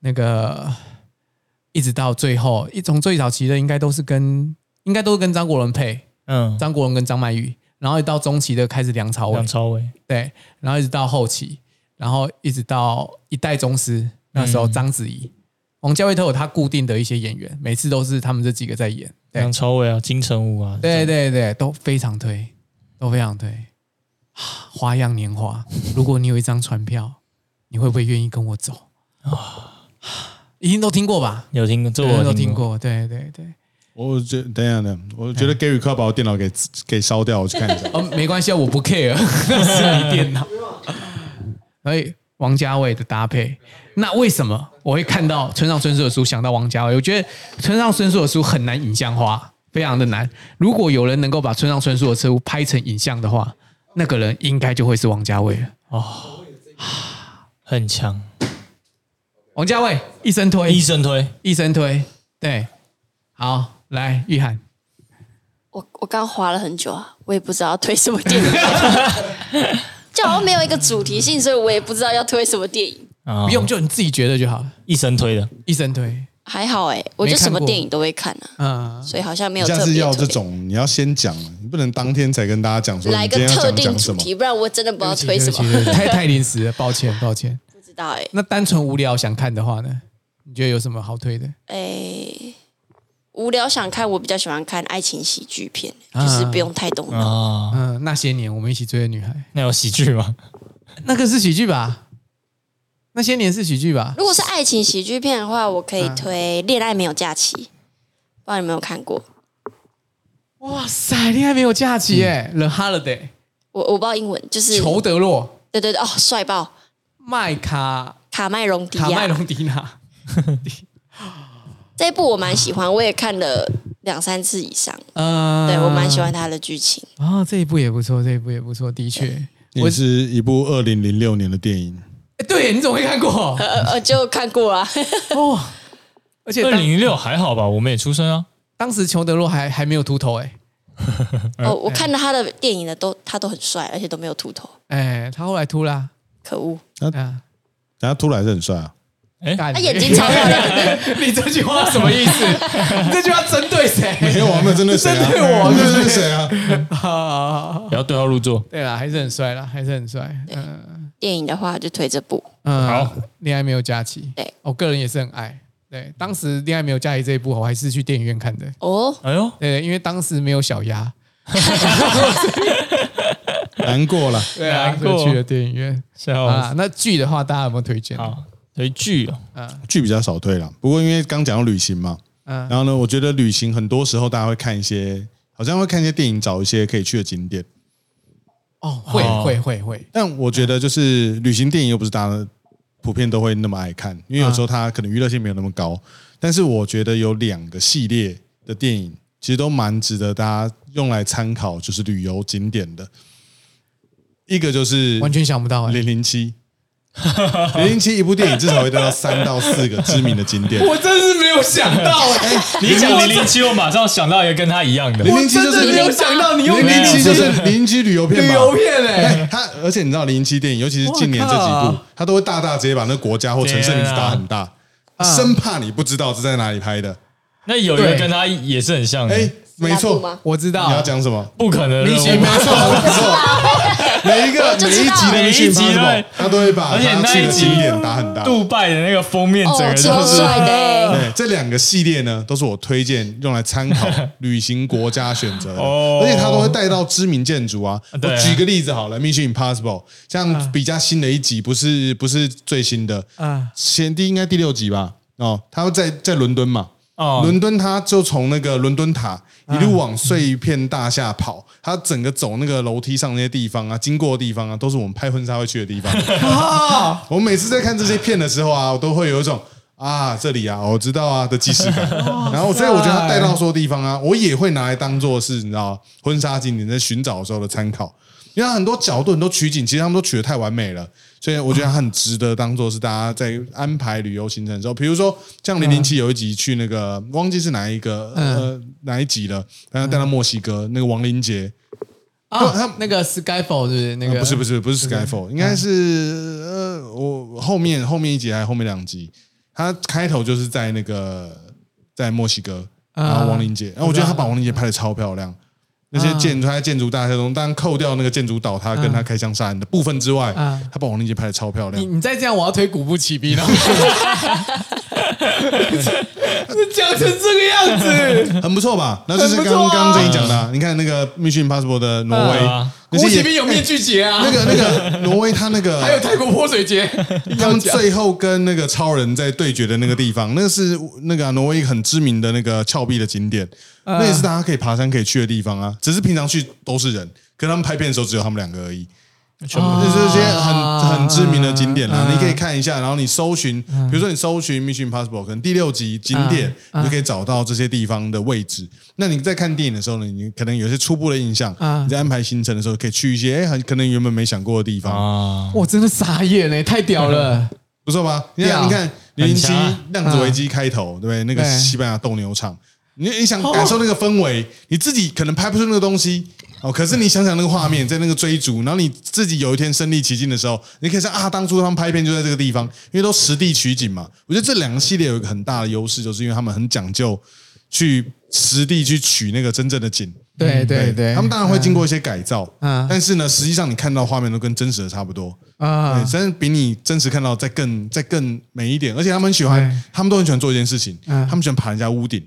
S2: 那个一直到最后，一从最早期的应该都是跟应该都是跟张国荣配，
S3: 嗯，
S2: 张国荣跟张曼玉，然后一到中期的开始梁朝伟
S3: 梁，朝伟，
S2: 对，然后一直到后期，然后一直到一代宗师，那时候
S3: 嗯
S2: 章子怡、王家卫都有他固定的一些演员，每次都是他们这几个在演。对
S3: 梁朝伟啊，金城武啊，
S2: 对对对，都非常推，都非常推。啊 (sighs) 花样年华，如果你有一张船票，你会不会愿意跟我走？啊，(sighs) 一定都听过吧？
S3: 有听过，这我。
S2: 都听过。对对对，
S1: 我觉等一下等下，我觉得 Gary 把我电脑给给烧掉，我去看一下。(laughs)
S2: 哦，没关系啊，我不 care，你电脑。所以王家卫的搭配，那为什么我会看到村上春树的书想到王家卫？我觉得村上春树的书很难影像化，非常的难。如果有人能够把村上春树的书拍成影像的话，那个人应该就会是王家卫了。
S3: 哦很强，
S2: 王家卫一生推，
S3: 一生推，
S2: 一生推，对，好，来玉涵，
S4: 我我刚划了很久啊，我也不知道要推什么电影，(laughs) 就好像没有一个主题性，所以我也不知道要推什么电影。
S3: 啊
S2: 不用就你自己觉得就好，
S3: 了，一生推的，
S2: 一生推，
S4: 还好哎、我就什么电影都会看啊，
S2: 嗯，
S4: 所以好像没
S1: 你下次
S4: 有特别推。
S1: 要这种，你要先讲，你不能当天才跟大家讲说
S4: 来
S1: 你今天要
S4: 个特定
S1: 讲讲什么。
S4: 主题，不然我真的不知道推什么。
S2: 对不起对不起太太临时了，抱歉抱歉。(laughs)
S4: 不知道哎、
S2: 那单纯无聊想看的话呢？你觉得有什么好推的？
S4: 哎、无聊想看，我比较喜欢看爱情喜剧片，
S2: 啊。
S4: 就是不用太动脑。
S3: 啊，
S2: 嗯，那些年我们一起追的女孩，
S3: 那有喜剧吗？(laughs)
S2: 那个是喜剧吧？那些年是喜剧吧？
S4: 如果是爱情喜剧片的话，我可以
S2: 嗯。
S4: 推《恋爱没有假期》，不知道你有没有看过？
S2: 哇塞，恋爱没有假期耶、t h e Holiday，
S4: 我我不知道英文，就是
S2: 裘德洛、
S4: 对对对，哦，帅爆，
S2: 麦卡
S4: 卡麦隆迪
S2: 卡麦
S4: 亚
S2: 隆迪娜，(laughs)
S4: 这一部我蛮喜欢，我也看了两三次以上，
S2: 呃，
S4: 对我蛮喜欢他的剧情。
S2: 啊，这一部也不错，这一部也不错，的确。
S1: 也是一部二零零六年的电影。
S2: 哎对，你怎么会看过？
S4: 呃呃，就看过啊，(laughs)
S2: 哦，而且当
S3: 二零零六还好吧，我们也出生啊。
S2: 当时裘德洛还还没有秃头哎、
S4: 哦，我看了他的电影的都他都很帅，而且都没有秃头，
S2: 哎、他后来秃啦、
S4: 可恶，
S2: 啊，
S1: 然后突然是很帅啊，
S2: 干
S4: 他眼睛超漂亮的，
S2: 你这句话什么意思？(laughs) 你这句话针对谁？
S1: 没有啊，没有针对谁啊？
S2: 针对我
S1: 针对谁啊？
S2: 啊，
S3: 不要对号入座。
S2: 对啦，还是很帅啦，还是很帅。嗯
S4: 电影的话就推这部，
S2: 嗯，
S3: 好，
S2: 恋爱没有假期，
S4: 对
S2: 我个人也是很爱。对，当时恋爱没有假期这一部，我还是去电影院看的。
S4: 哦，
S3: 哎呦，
S2: 对，因为当时没有小鸭，
S1: 难过了。
S2: 对啊，
S3: 难过
S2: 所以去了电影院啊。那剧的话，大家有没有推荐？
S3: 好，推剧哦，
S1: 剧比较少推了，不过因为刚讲到旅行嘛，
S2: 嗯
S1: 然后呢，我觉得旅行很多时候大家会看一些，好像会看一些电影，找一些可以去的景点。
S2: 哦，会
S3: 哦
S2: 会会会，
S1: 但我觉得就是旅行电影又不是大家普遍都会那么爱看，因为有时候它可能娱乐性没有那么高。但是我觉得有两个系列的电影，其实都蛮值得大家用来参考，就是旅游景点的。一个就是
S2: 完全想不到哎、
S1: 零零七，(laughs) 零零七一部电影至少会得到三到四个知名的景点。
S2: 我真是没有想到哎、
S3: 你讲零零七，我马上想到一个跟他一样的。
S1: 零零七就是
S2: 我真的没有想到你用
S1: 零零七就是
S2: 旅
S1: 零零七旅游片旅。
S2: 游片哎、
S1: 哎，它而且你知道零零七电影，尤其是近年这几
S2: 我
S1: 部，他都会大大直接把那个国家或城市名字打很大，生怕你不知道是在哪里拍的。
S3: 那有一个
S2: 对
S3: 跟他也是很像的，
S1: 哎，没错？
S2: 我知道
S1: 你要讲什么？
S3: 不可能的任务。
S2: 明星
S1: 没错，没错。每一个每一集的
S3: 每一
S1: Mission
S3: 集
S1: Impossible，他都会把
S3: 而且
S1: 他去
S3: 那一集
S1: 点打很大。
S3: 杜拜的那个封面，整
S4: 哦
S3: 个，就是
S4: 超帅的。
S1: 这两个系列呢，都是我推荐用来参考旅行国家选择的，
S3: 哦。
S1: 而且他都会带到知名建筑啊。
S3: 对。
S1: 我举个例子好了，《Mission Impossible》像比较新的一集，不是不是最新的，
S2: 啊
S1: 前第应该第六集吧？哦，他会在在伦敦嘛，
S3: 哦，
S1: 伦敦他就从那个伦敦塔一路往碎片大厦跑，他整个走那个楼梯上那些地方啊，经过的地方啊，都是我们拍婚纱会去的地方。
S2: 啊！
S1: 我每次在看这些片的时候啊，我都会有一种啊，这里啊，我知道啊的即视感。(laughs) 然后，所以我觉得他带到所有地方啊，我也会拿来当做是你知道婚纱景点在寻找的时候的参考。因为很多角度很多取景，其实他们都取得太完美了，所以我觉得它很值得当做是大家在安排旅游行程的时候，比如说像零零七有一集去那个忘记是哪一个呃哪一集了，然后带到墨西哥那个亡灵节，
S2: 啊
S1: 他
S2: 那个 Skyfall 是不是那个？
S1: 呃不是不是不是 Skyfall，应该是呃我后面后面一集还是后面两集，他开头就是在那个在墨西哥，
S2: 啊
S1: 然后亡灵节，然后我觉得他把亡灵节拍的超漂亮。那些建筑，他在建筑大厦中，当然扣掉那个建筑倒塌跟他开枪杀人的部分之外，
S2: 啊
S1: 他把王林杰拍的超漂亮。
S2: 你你再这样，我要推古不起逼了。(laughs) 你讲成这个样子，
S1: 很不错吧？那就是刚刚刚正义讲的啊，你看那个 Mission Impossible 的挪威
S3: 啊，
S1: 那些也
S2: 古不起逼有面具节啊，
S1: 那个那个挪威，他那个 (laughs)
S2: 还有泰国泼水节，(laughs)
S1: 他们最后跟那个超人在对决的那个地方，那个是那个啊挪威一个很知名的那个峭壁的景点，那也是大家可以爬山可以去的地方啊。只是平常去都是人，可他们拍片的时候只有他们两个而已。全部就是这些很很知名的景点啦，你可以看一下，然后你搜寻，比如说你搜寻 Mission Impossible，可能第六集景点，你就可以找到这些地方的位置。那你在看电影的时候呢，你可能有些初步的印象，
S2: 啊
S1: 你在安排行程的时候可以去一些哎，很可能原本没想过的地方。
S3: 啊，
S2: 我真的傻眼嘞，太屌了！(laughs)
S1: 不错吧？你看，
S2: 屌
S1: 你看零零七量子危机开头，对不对？那个西班牙斗牛场，你你想 (laughs) 感受那个氛围，你自己可能拍不出那个东西哦，可是你想想那个画面，在那个追逐，然后你自己有一天身临其境的时候，你可以说啊，当初他们拍片就在这个地方，因为都实地取景嘛。我觉得这两个系列有一个很大的优势，就是因为他们很讲究去实地去取那个真正的景。
S2: 对对对，
S1: 他们当然会经过一些改造，
S2: 嗯
S1: 但是呢，实际上你看到画面都跟真实的差不多。
S2: 啊
S1: 对，甚至比你真实看到再更再更美一点，而且他们很喜欢，他们都很喜欢做一件事情，
S2: 嗯
S1: 他们喜欢爬人家屋顶。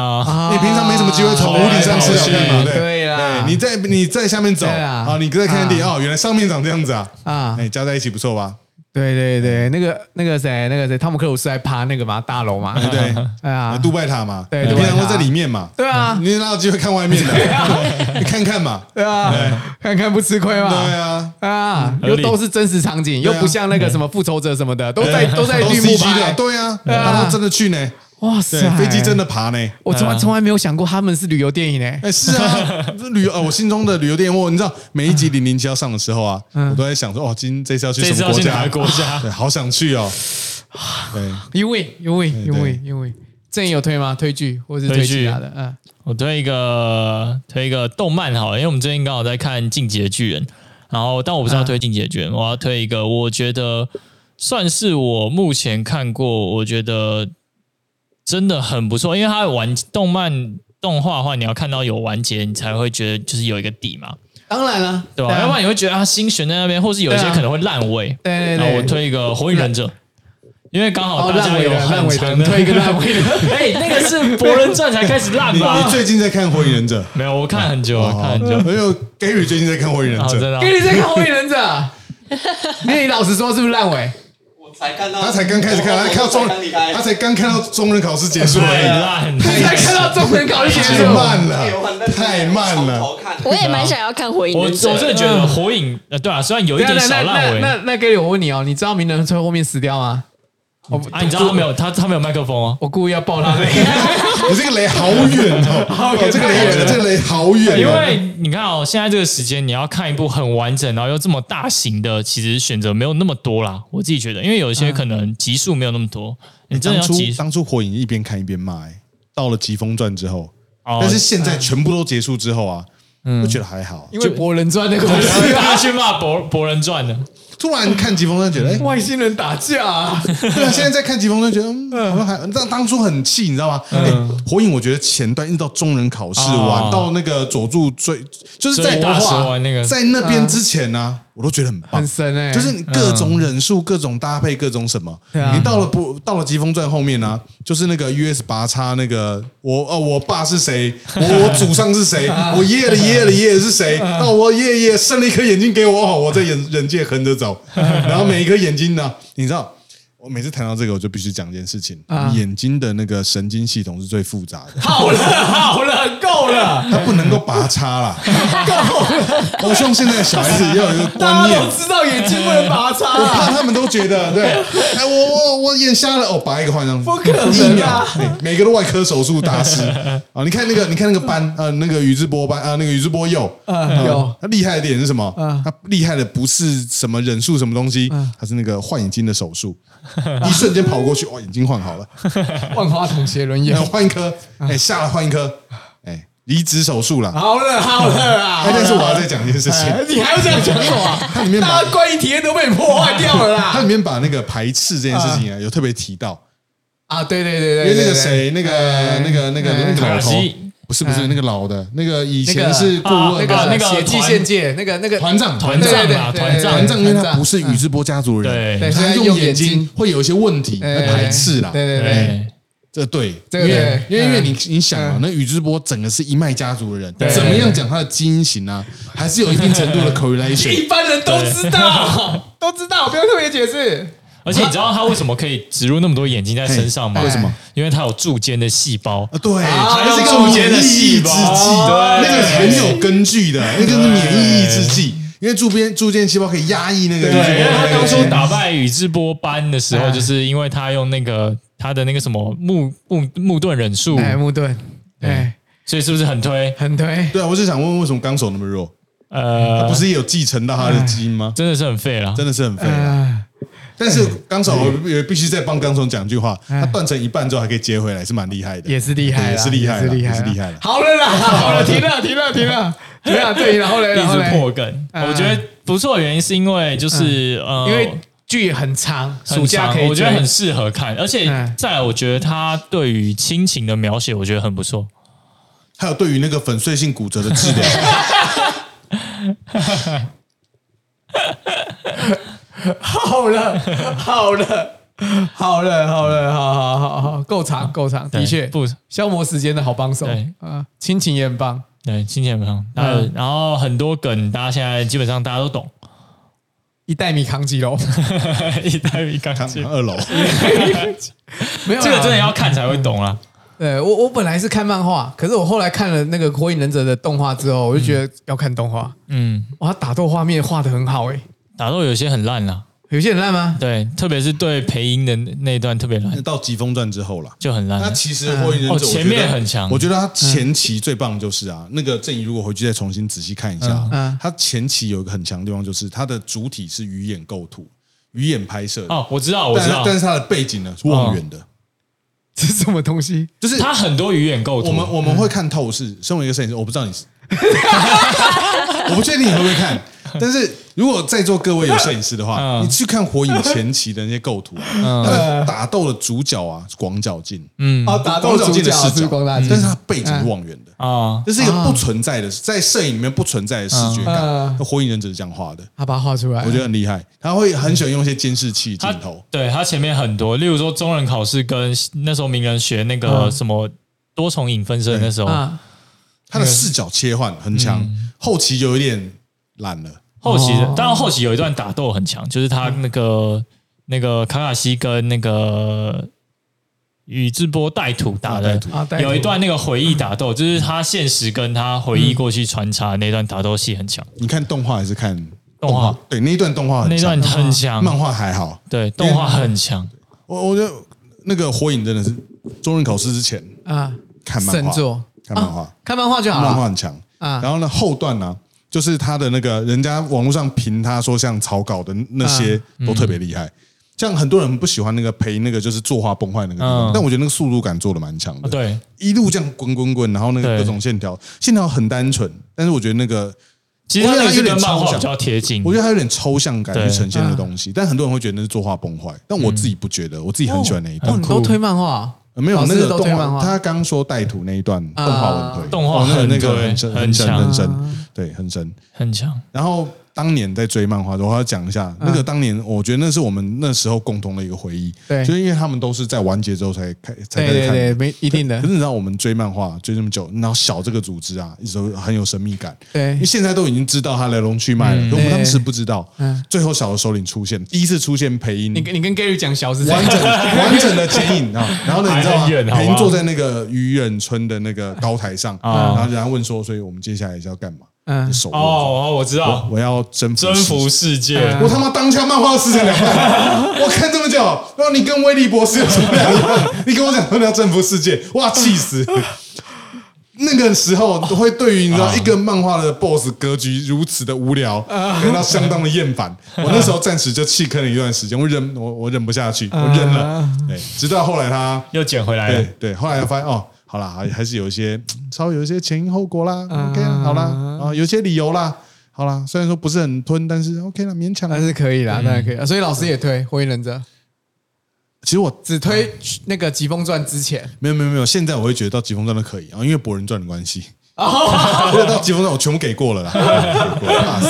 S3: 啊，
S1: 你平常没什么机会从屋顶上吃早餐嘛？对。
S2: 对
S1: 你在你在下面走
S2: 对啊
S1: 啊，你在看电影哦，原来上面长这样子啊，
S2: 啊。
S1: 哎，加在一起不错吧？
S2: 对对对，那个那个谁，那个谁，汤姆克鲁斯在爬那个嘛大楼嘛，
S1: 对，(laughs)
S2: 哎呀，
S1: 杜拜塔嘛，你
S2: 对
S1: 平常都在里面嘛，
S2: 对啊。
S1: 你哪有机会看外面的？(laughs) 你看看嘛，
S2: 对啊，看看不吃亏嘛，
S1: 对啊，
S2: 啊，又都是真实场景，又不像那个什么复仇者什么的，都在都在
S1: 都
S2: 绿幕
S1: 对啊，
S2: 对啊。
S1: 他都真的去呢，
S2: 哇塞
S1: 对，，飞机真的爬呢。
S2: 我从来从来没有想过他们是旅游电影呢。
S1: 哎，是啊，这旅游啊，我心中的旅游电影，我你知道，每一集零零七要上的时候啊，我都在想说，哦，今这次要去什么国家？
S3: 国家？(laughs)
S1: 对，好想去哦。(sighs) 对，
S2: 因为因为
S1: 对
S2: 因为因为正义有推吗？推剧或者是推其他的？嗯，
S3: 我推一个推一个动漫好了，因为我们最近刚好在看《进击的巨人》，然后但我不是要推《进击的巨人》，我要推一个我觉得算是我目前看过，我觉得真的很不错，因为它完动漫动画的话，你要看到有完结，你才会觉得就是有一个底嘛，
S2: 当然了，
S3: 对吧？要不然你会觉得它心悬在那边，或是有一些可能会烂尾。
S2: 对对
S3: 然后我，推一个《火影忍者》，因为刚好
S2: 哦，
S3: 大家有
S2: 烂尾的推一个烂尾的。(laughs)
S3: 哎，那个是《博人传》才开始烂
S1: 你
S3: 吧
S1: 你？最近在看《火影忍者
S3: 没有，我看很久，》？我看很久。
S1: 没有 Gary 最近在看《火影忍者》
S2: ，，Gary 在看《火影忍者》，那 (laughs) 你老实说是不是烂尾？
S5: 我才看到，
S1: 他才刚开始看，他看到中他才刚看到中人考试结束而
S3: 太
S1: 已，
S2: 才看到中人考试结
S1: 太
S2: 束，
S1: 慢了，太慢了。
S4: 我也蛮想要看《火影
S3: 我我真的觉得火影，呃，对啊，虽然有一点小烂尾
S2: 那那那那 Gary，我问你哦，你知道鸣人最后面死掉吗？我
S3: 啊，你知道他没有，他他没有麦克风哦，
S2: 我故意要爆他的，(laughs)
S1: 你这个雷好远哦，
S2: 好远
S1: 哦这个
S2: 雷远
S1: 这个雷好远哦，
S3: 因为你看哦，现在这个时间你要看一部很完整，然后又这么大型的，其实选择没有那么多啦。我自己觉得，因为有一些可能集数没有那么多，你真的
S1: 当初
S3: 要集
S1: 当初火影一边看一边骂，哎，到了疾风传之后，
S3: 哦
S1: 但是现在全部都结束之后啊，我觉得还好。
S2: 因为博人传的关
S3: 然后
S2: 系，
S3: 大家去骂《博博人传》的，
S1: 突然看疾风传，觉得哎，
S2: 外星人打架啊，
S1: 对啊，现在在看疾风传，觉得嗯，好像还当当初很气，你知道吗？哎，火影我觉得前段一直到中人考试完，
S3: 哦
S1: 到那个佐助最，就是在
S3: 所以大蛇丸那个
S1: 在那边之前呢，我都觉得很棒
S2: 很。神哎，
S1: 就是你各种忍术、各种搭配、各种什么，
S2: 啊
S1: 你到了不到了疾风传后面呢、就是那个 US 拔插那个我哦，我爸是谁？我我祖上是谁？(laughs) 我爷爷的爷爷的爷爷是谁？那我爷爷生了一颗眼睛给我，哦，我在人人界横着走，(laughs) 然后每一个眼睛呢，你知道。我每次谈到这个，我就必须讲一件事情：
S2: 啊
S1: 眼睛的那个神经系统是最复杂的，
S2: 好了好了，够了，
S1: 他不能够拔插啦。(laughs) 我希望现在的小孩子要有一个观念。
S2: 大家都，知道眼睛不能拔插
S1: 我怕
S2: 啊，
S1: 他们都觉得，对，哎，我我我眼瞎了，哦，拔一个换上，
S2: 不可能啊。
S1: 一秒，哎每个都外科手术大师。啊！你看那个，你看那个班，呃，那个宇智波斑啊，那个宇智波鼬，
S2: 嗯有。
S1: 他厉害的点是什么？
S2: 嗯
S1: 他厉害的不是什么忍术什么东西，他是那个换眼睛的手术，(laughs) 一瞬间跑过去，哇，眼睛换好了，
S2: 万花筒写轮眼。
S1: 然，后换一颗，哎，下来换一颗，哎，离子手术啦。
S2: 好了 (laughs) 好了啊。
S1: 哎，，但是我要再讲一件事情，
S2: 哎你还要这样讲什么？(laughs)
S1: 它里面把
S2: 大家关于体验都被你破坏掉了啦！
S1: 它里面把那个排斥这件事情啊，有特别提到。
S2: 啊，对对对
S1: 因
S2: 对，
S1: 为那个谁，那个那个那个那个老头。不是不是那个老的，那个以前是顾
S3: 啊
S1: 问
S3: 那个
S2: 那个血祭献界，那个那个。
S1: 团长
S3: 团长啊，团长。
S1: 团长，因为他不是宇智波家族的人，
S3: 对。
S2: 对
S1: 他用
S2: 眼
S1: 眼睛
S2: 睛。
S1: 会有一些问题，排斥啦。
S2: 对对对，
S3: 对，
S1: 这对，
S2: 这个
S1: 因为因为因为
S2: 嗯
S1: 你你想啊，那宇智波整个是一脉家族的人，怎么样讲他的基因型啊，还是有一定程度的 correlation (laughs)
S2: 一。般人都知道，(laughs) 都知道，不用特别解释。
S3: 而且你知道他为什么可以植入那么多眼睛在身上吗？
S2: 为什么？
S3: 因为他有柱间的细胞。
S1: 啊，对，
S2: 啊
S1: 它是一个
S3: 中间的细胞
S1: 抑制剂，
S3: 对
S1: 那个很有根据的，那个是免疫抑制剂，因为柱边柱间细胞可以压抑那个
S3: 对，因为他当初打败宇智波斑的时候，
S2: 哎
S3: 就是因为他用那个他的那个什么木木木盾忍术，
S2: 哎，木盾，哎，
S3: 所以是不是很推？
S2: 很推。
S1: 对啊，我是想问，为什么纲手那么弱？
S3: 呃，
S1: 不是也有继承到他的基因吗？(laughs)
S3: 真的是很废了。
S1: 真的是很废但是纲手也必须再帮纲手讲句话，他断成一半之后还可以接回来，是蛮厉害的。
S2: 也是厉害
S1: 也是厉害啦
S2: 也是厉害好了啦，好了，停了，停了，停了，停了。对，然后嘞，(laughs)
S3: 一直
S2: 然后嘞，
S3: 破梗，
S2: 嗯
S3: 我觉得不错的原因是因为就是呃，
S2: 因为剧很长，
S3: 很长
S2: 暑假可以，
S3: 我觉得很适合看，而且
S2: 嗯
S3: 再来，我觉得他对于亲情的描写，我觉得很不错。
S1: 还有对于那个粉碎性骨折的治疗，(laughs)
S2: 好了，好了，好了，好了，好好好好，够长，够长，的确，
S3: 不
S2: 消磨时间的好帮手
S3: 对
S2: 啊，亲情也很棒。
S3: 对，亲情也很棒，然后然后很多梗，大家现在基本上大家都懂。
S2: 一袋米扛几楼？(laughs)
S3: 一代米钢
S1: 看
S3: 琴，
S1: 二楼，(laughs)
S2: 没有啦，
S3: 这个真的要看才会懂啦。
S2: 对我，我本来是看漫画，可是我后来看了那个《火影忍者》的动画之后，我就觉得要看动画。
S3: 嗯，
S2: 哇，打斗画面画的很好诶，
S3: 打斗有些很烂啦，
S2: 有些很烂吗？
S3: 对，特别是对配音的那一段特别烂，
S1: 到疾风传之后了。
S3: 就很烂
S1: 那。其实火影忍者
S3: 前面很强
S1: 我觉得他前期最棒就是啊，那个正义如果回去再重新仔细看一下
S2: 嗯，
S1: 他前期有一个很强的地方，就是他的主体是鱼眼构图、鱼眼拍摄，
S3: 哦，我知道，我知道，
S1: 但是他的背景呢是望远的，(laughs)
S2: 这是什么东西？
S1: 就是
S3: 他很多鱼眼构图，
S1: 我们我们会看透视。身为一个摄影师，我不知道你是，(laughs) 我不确定你会不会看。但是如果在座各位有摄影师的话，
S3: 嗯。
S1: 你去看火影前期的那些构图打斗的主角啊是广角镜，
S3: 嗯。
S2: 啊，打斗
S1: 广角
S2: 主角
S1: 镜的视角，
S2: 光大镜，
S1: 但是他背景是望远的。
S3: 啊，
S1: 这是一个不存在的，在摄影里面不存在的视觉感。
S2: 嗯。
S1: 那火影忍者是这样画的，
S2: 他把它画出来，
S1: 我觉得很厉害。他会很喜欢用一些监视器镜
S3: 他
S1: 头，
S3: 对他前面很多，例如说中人考试跟那时候鸣人学那个
S2: 嗯。
S3: 什么多重影分身，那时候
S2: 啊，
S1: 他的视角切换很强，后期就有点懒了。
S3: 后期当然后期有一段打斗很强，就是他那个那个卡卡西跟那个宇智波带土打的
S2: 啊
S3: 有一段那个回忆打斗，就是他现实跟他回忆过去穿插那段打斗戏很强，
S1: 你看动画还是看
S3: 动画？
S1: 对，那一段动画很
S3: 那段，很强，
S1: 漫画还好。
S3: 对动画很强，
S1: 我我觉得那个火影真的是中忍考试之前
S2: 啊，
S1: 看漫画，
S2: 神作，
S1: 看漫画。
S2: 啊，看漫画就好了。
S1: 漫画很强。
S2: 啊。
S1: 然后呢，后段呢，就是他的那个人家网络上评他说像草稿的那些都特别厉害。像很多人不喜欢那个陪那个就是作画崩坏那个地方，
S3: 嗯。
S1: 但我觉得那个速度感做的蛮强的。
S3: 啊对，
S1: 一路这样滚滚滚，然后那个各种线条，线条很单纯，但是我觉得那个，
S3: 其实他
S1: 有点
S3: 跟漫画
S1: 抽象。
S3: 比较贴近。
S1: 我，觉得它有点抽象感去呈现的东西，但很多人会觉得那是作画崩坏，但我自己不觉得，我自己很喜欢那一
S2: 哦，
S1: 段。
S2: 你都推漫画，
S1: 呃没有那个动画，他刚说带土那一段动画文推，
S3: 动画
S1: 哦那个那个
S3: 很
S1: 深
S3: 很
S1: 深，对，很深。
S3: 很强。
S1: 然后当年在追漫画的时候，我要讲一下那个当年，我觉得那是我们那时候共同的一个回忆。
S2: 对
S1: 就是因为他们都是在完结之后才开才
S2: 对
S1: 开始看
S2: 对对，没一定的
S1: 可是，你知道我们追漫画追这么久，然后小这个组织啊，一直都很有神秘感。
S2: 对
S1: 因为现在都已经知道它来龙去脉了，可我们当时不知道。
S2: 嗯
S1: 最后小的首领出现，第一次出现配音
S2: 你，跟你跟 Gary 讲小是
S1: 完整 (laughs) 完整的剪影啊。然后呢，你知道吗？配音坐在那个愚人村的那个高台上，
S3: 啊
S1: 然后人家问说，所以我们接下来是要干嘛？
S2: 嗯
S1: 手
S3: 哦哦，我知道，
S1: 我要征服
S3: 征服
S1: 世界。我他妈当下漫画四成两半，(laughs) 我看这么久，然后你跟威利博士有什么两样？你跟我讲说你要征服世界，哇，气死！那个时候会对于你知道一个漫画的 BOSS 格局如此的无聊，感到相当的厌烦。我那时候暂时就弃坑了一段时间，我忍我我忍不下去，我忍了。对，直到后来他
S3: 又捡回来了
S1: 对。对，后来发现哦，好啦，还还是有一些 (tsk) 稍微有一些前因后果啦，OK 啦，好啦，啊，有些理由啦，好啦，虽然说不是很吞，但是 OK 啦，勉强啦
S2: 但。是可以啦，当然可以啦。所以老师也推《火影忍者》，
S1: 其实我
S2: 只推那个《疾风传》之前，
S1: 没有没有没有，现在我会觉得到《疾风传》都可以啊，因为《博人传》的关系。
S2: 哦 (laughs)
S1: 因为到《疾风传》我全部给过了啦，(laughs) 给过了怕死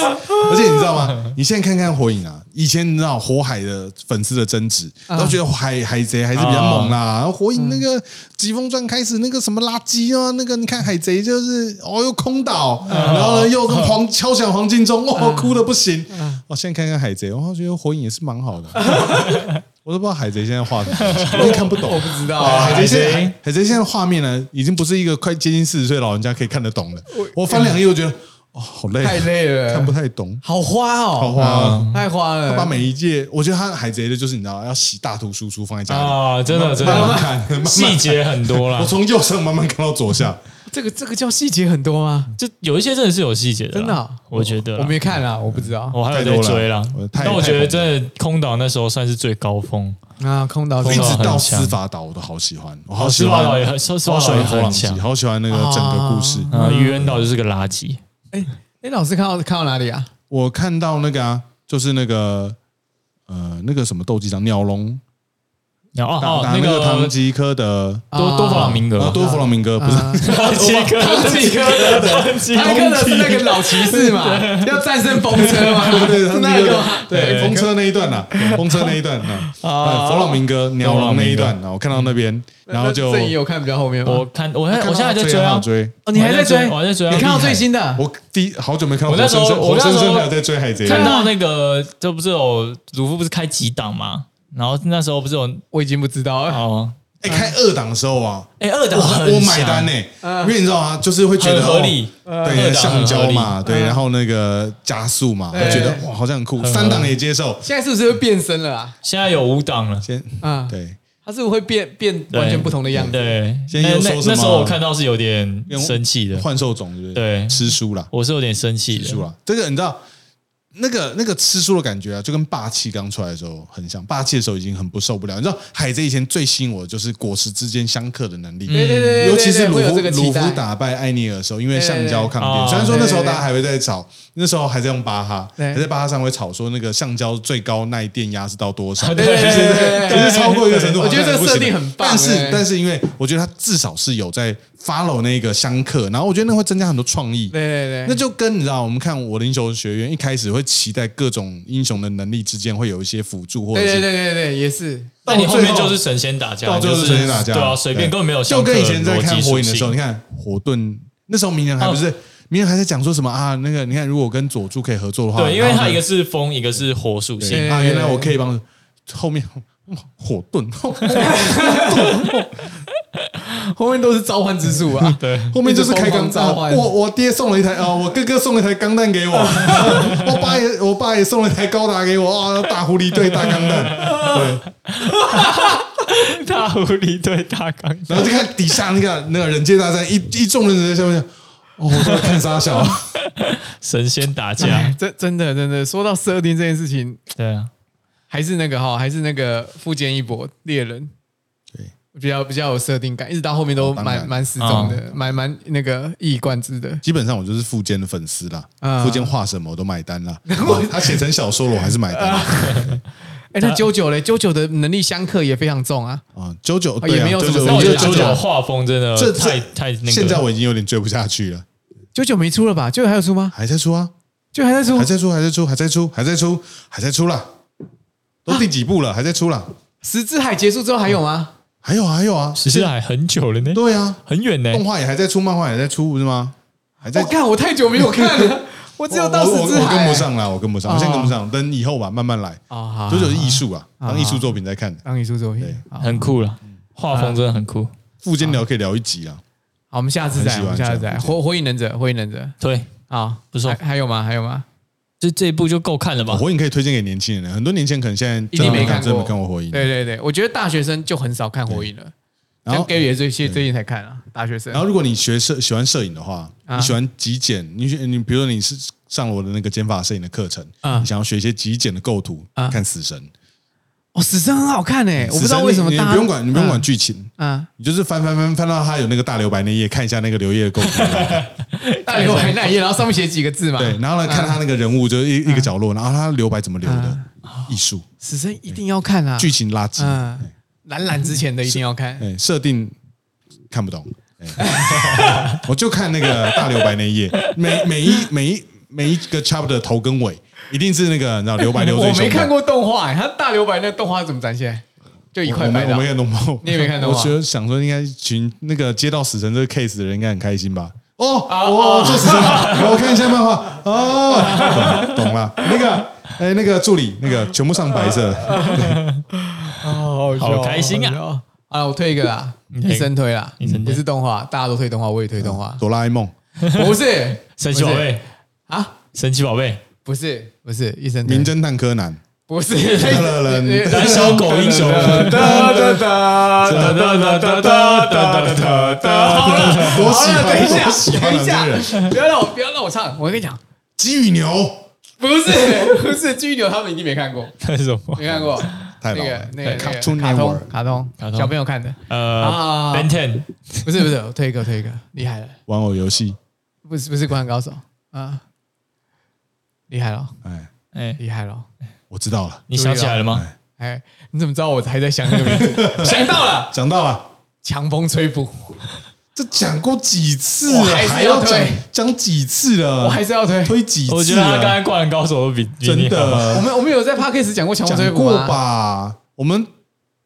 S1: 而且你知道吗？你现在看看《火影》啊，以前你知道火海的粉丝的争执，都觉得海海贼还是比较猛啦。然后火影那个《疾风传》开始那个什么垃圾啊，那个你看海贼就是哦又空岛，然后呢又跟黄敲响黄金钟，哦哭的不行。我，现在看看海贼，我觉得火影也是蛮好的。(laughs) 我都不知道海贼现在画什么，(laughs) 我也看不懂。
S2: 我不知道
S1: 海
S2: 啊。
S1: 贼现在海海贼现在画面呢，已经不是一个快接近四十岁的老人家可以看得懂的。我翻两页，我觉得哦，好累，
S2: 太累了
S1: 看不太懂，
S2: 好花哦，
S1: 好花啊。
S2: 太花了。
S1: 他把每一届，我觉得他海贼的就是你知道，要洗大图输出放在家里，
S3: 啊，真的真的，
S1: 看，慢慢看
S3: 细。节很多啦 (laughs)
S1: 我。从右上慢慢看到左下，
S2: 这个这个叫细节很多吗？
S3: 就有一些真的是有细节的啦，
S2: 真的啊
S3: 我觉得啦
S2: 我没看啊，我不知道
S3: 我还有
S1: 太多了
S3: 在追啦
S1: 我太。
S3: 但我觉得真的空岛那时候算是最高峰，
S2: 啊。空岛
S1: 一直到司法岛我都好喜欢，我好
S3: 哦
S1: 喜欢
S3: 司法岛也很司司法
S1: 好喜
S3: 岛也很
S1: 欢佛朗基，
S3: 强
S1: 好喜欢那个整个故事。
S3: 啊，愚人岛就是个垃圾。
S2: 哎哎，老师看到看到哪里啊？
S1: 我看到那个啊，就是那个呃那个什么斗鸡场鸟笼，
S3: 哦
S1: 打
S3: 哦那
S1: 打那个唐吉诃德，
S3: 多多弗朗明哥
S1: 啊，，多弗朗明哥不是
S2: 啊 (laughs)
S3: 唐吉诃德，唐吉诃德，唐吉
S2: 他克的是那个老骑士嘛，(laughs) 要战胜风车嘛，
S1: 对对，
S2: 是
S1: 唐吉诃德
S2: 那个？
S1: 对风车那一段呐，风车那一段呐，
S2: 啊 (laughs)
S1: 弗朗明哥鸟笼那一段，然后我看到那边，然后就
S2: 这也有看比较后面吗？
S3: 我看我我现在还在追啊，
S1: 追追。
S2: 哦，你还在追？
S3: 我还在追啊
S2: 你看到最新的？
S1: 我第一好久没看到
S3: 我那时候我那时候
S1: 生生还有在追海贼
S3: 看，到那个这不是有鲁夫不是开几档嘛？然后那时候不是我
S2: 我已经不知道了。
S3: 哦，
S1: 哎，开二档的时候啊，
S3: 哎二档我，
S1: 我买单呢，因为你知道吗？就是会觉得
S3: 合理，
S1: 哦对，橡胶嘛，对，然后那个加速嘛，
S2: 对。
S1: 我觉得哇，好像很酷，三档也接受，
S2: 现在是不是会变身了啊？
S3: 现在有五档了。
S1: 先
S2: 啊，
S1: 对，
S2: 它是不是会变变完全不同的样子？
S3: 对，
S1: 现在
S3: 那那
S1: 又说什么？
S3: 那时候我看到是有点生气的，
S1: 幻兽种对不
S3: 对。
S1: 吃书啦，
S3: 我是有点生气的。
S1: 吃书啦，这个你知道。那个那个吃书的感觉啊，就跟霸气刚出来的时候很像。霸气的时候已经很不受不了。你知道海贼以前最吸引我的就是果实之间相克的能力，
S2: 对对对对，
S1: 尤其是鲁夫鲁夫。打败艾尼尔的时候，因为橡胶抗
S3: 对
S1: 电，
S3: 哦
S1: 虽然说那时候大家还会在吵，那时候还在用巴哈，
S2: 对。
S1: 还在巴哈上会吵说那个橡胶最高耐电压是到多少，(laughs)
S2: 对对对对对 (laughs) 对
S1: 可是超过一个程度，
S2: 我觉得这个设定很棒
S1: 但是
S2: 哎。
S1: 但是因为我觉得他至少是有在 follow 那个相克，然后我觉得那会增加很多创意。
S2: 对对对，
S1: 那就跟你知道，我们看我的英雄学院一开始会期待各种英雄的能力之间会有一些辅助，或者
S2: 对对对对对，也是。
S3: 但你后面就是神仙打架，
S1: 到最后
S3: 就是
S1: 神仙打架，
S3: 对啊，随便根本没有
S1: 就跟以前在看火影的时候，你看火遁那时候鸣人还不是鸣人还在讲说什么啊？那个你看，如果跟佐助可以合作的话，
S3: 对，因为
S1: 然后呢？
S3: 它一个是风，一个是火属性，
S1: 啊，原来我可以帮后面火遁，
S2: 后面都是召唤之术啊。(laughs)
S3: 对，
S1: 后面就是开钢
S2: 召唤
S1: 我我爹送了一台啊，我哥哥送了一台钢弹给我，(laughs) 我爸也我爸也送了一台高达给我啊，大狐狸对大钢弹，对，(laughs)
S3: 大狐狸对大钢
S1: 然后就看底下那个那个人界大战，一一众人在下面，哦，我在看沙小，(laughs)
S3: 神仙打架。
S2: 哎，，真真的真的，说到设定这件事情，
S3: 对啊，
S2: 还是那个哈，还是那个富坚义博猎人，
S1: 对，
S2: 比较比较有设定感，一直到后面都
S1: 哦
S2: 蛮蛮死忠的，蛮蛮那个一以贯之的。
S1: 基本上我就是富坚的粉丝啦，
S2: 啊。
S1: 富坚画什么我都买单啦，(laughs) 哦他写成小说了我还是买单 (laughs)
S2: 哎，那九九嘞，九九的能力相克也非常重啊。
S1: 啊，九九
S2: 也没有什么
S3: 但我觉得九
S2: 这
S3: 九画风真的
S1: 这
S3: 太太那个，
S1: 现在我已经有点追不下去了，
S2: 九九没出了吧？九九还有出吗？
S1: 还在出啊，
S2: 九还在出
S1: 还？在出，还在出，还在出，还在出，还在出啦，都第几部了？还在出啦？
S2: 十字海结束之后还有吗？
S1: 还有啊，还有啊，
S3: 其实还很久了呢，
S1: 对啊，
S3: 很远呢。
S1: 动画也还在出，漫画也在出，不是吗？还在
S2: 我看我太久没有看了，(laughs) 我只有到
S1: 我我我
S2: 十字海，
S1: 跟不上啦，我跟不上，
S2: 哦
S1: 我现在跟不上，等以后吧，慢慢来。九九是艺术啊，
S2: 好
S1: 当艺术作品在看。
S2: 当艺术作品。好
S3: 很酷了，画风真的很酷。
S1: 附件聊可以聊一集啊，
S2: 好，我们下次再，我们下次再。火火影忍者，火影忍者，
S3: 对，
S2: 好，
S3: 不错
S2: 还还有吗？还有吗？
S3: 这这一部就够看了吧？
S1: 火影可以推荐给年轻人，很多年轻人可能现在
S2: 一定没看过
S1: 真的真的没看过火影。
S2: 对对对，我觉得大学生就很少看火影了。
S1: 然后
S2: 像 Gary 也最近最近才看啊，大学生。
S1: 然后如果你学摄喜欢摄影的话，
S2: 啊
S1: 你喜欢极简，你学你比如说你是上了我的那个减法摄影的课程，
S2: 啊
S1: 你想要学一些极简的构图
S2: 啊，
S1: 看死神。
S2: 哦，死神很好看诶，我不知道为什么大家
S1: 你你不用管，你不用管剧情，
S2: 啊，
S1: 你就是翻翻翻翻到他有那个大留白那页，看一下那个留页的构图。(laughs)
S2: 大留白那一页，然后上面写几个字嘛。
S1: 对，然后呢，看他那个人物就是一一个角落，然后他留白怎么留的，艺术，
S2: 死神一定要看啊，
S1: 剧情垃圾，
S2: 嗯，蓝蓝之前的一定要看。
S1: 哎，设定看不懂，哎 (laughs) 我就看那个大留白那一页，每每一每一每一个 chapter 的头跟尾，一定是那个你知道留白留最 (laughs) 凶的。
S2: 我没看过动画，他大留白那动画怎么展现？就一块白的
S1: 我没。看懂吗？
S2: 你也没看动画
S1: 我觉得想说，应该群那个接到死神这个 case 的人应该很开心吧？哦，
S2: 啊
S1: 哦，做死神了，(laughs) 我看一下漫画哦，懂懂了。那个，哎，那个助理，那个全部上白色，(laughs)
S2: 哦，
S3: 好开心啊
S2: 啊！啊，我推一个啦，
S3: 推
S2: 医生推啦，
S3: 医生推
S2: 不是动画，大家都推动画，我也推动画。
S1: 哆啦 A 梦，
S2: 不是
S3: 神奇宝贝，
S2: 啊，
S3: 神奇宝贝，
S2: 不是不是医生
S1: 名侦探柯南，
S2: 不是
S1: 了人
S3: 胆小狗英雄，
S2: 哒哒哒哒哒哒哒哒哒哒哒。好了，好了，等一下等一下不要让我不要让我唱，我跟你讲，
S1: 鸡与牛，
S2: 不是不是巨牛，他们一定没看过，
S3: 那是什么？
S2: 没看过那个
S1: 太
S2: 那个那个卡通卡通
S3: 卡通
S2: 小朋友看的
S3: 呃
S2: 啊
S3: ，Ben Ten，
S2: 不是不是，我推一个推一个，厉害了，
S1: 玩偶游戏，
S2: 不是不是灌篮高手啊，厉害了
S1: 哎，
S3: 哎，
S2: 厉害了，
S1: 我知道了，
S3: 你想起来了吗？
S2: 哎，你怎么知道我还在想那个名字？(laughs) 想到了，
S1: 讲到了，
S2: 强风吹拂，
S1: 这讲过几次了，
S2: 还
S1: 要
S2: 推
S1: 讲几次了？
S2: 我还是要推。
S1: 推几次了？
S3: 我觉得他刚才《灌篮高手》都比比
S1: 真的
S2: 我们我们有在 podcast 讲过强风吹
S1: 过
S2: 拂？
S1: 吧？我们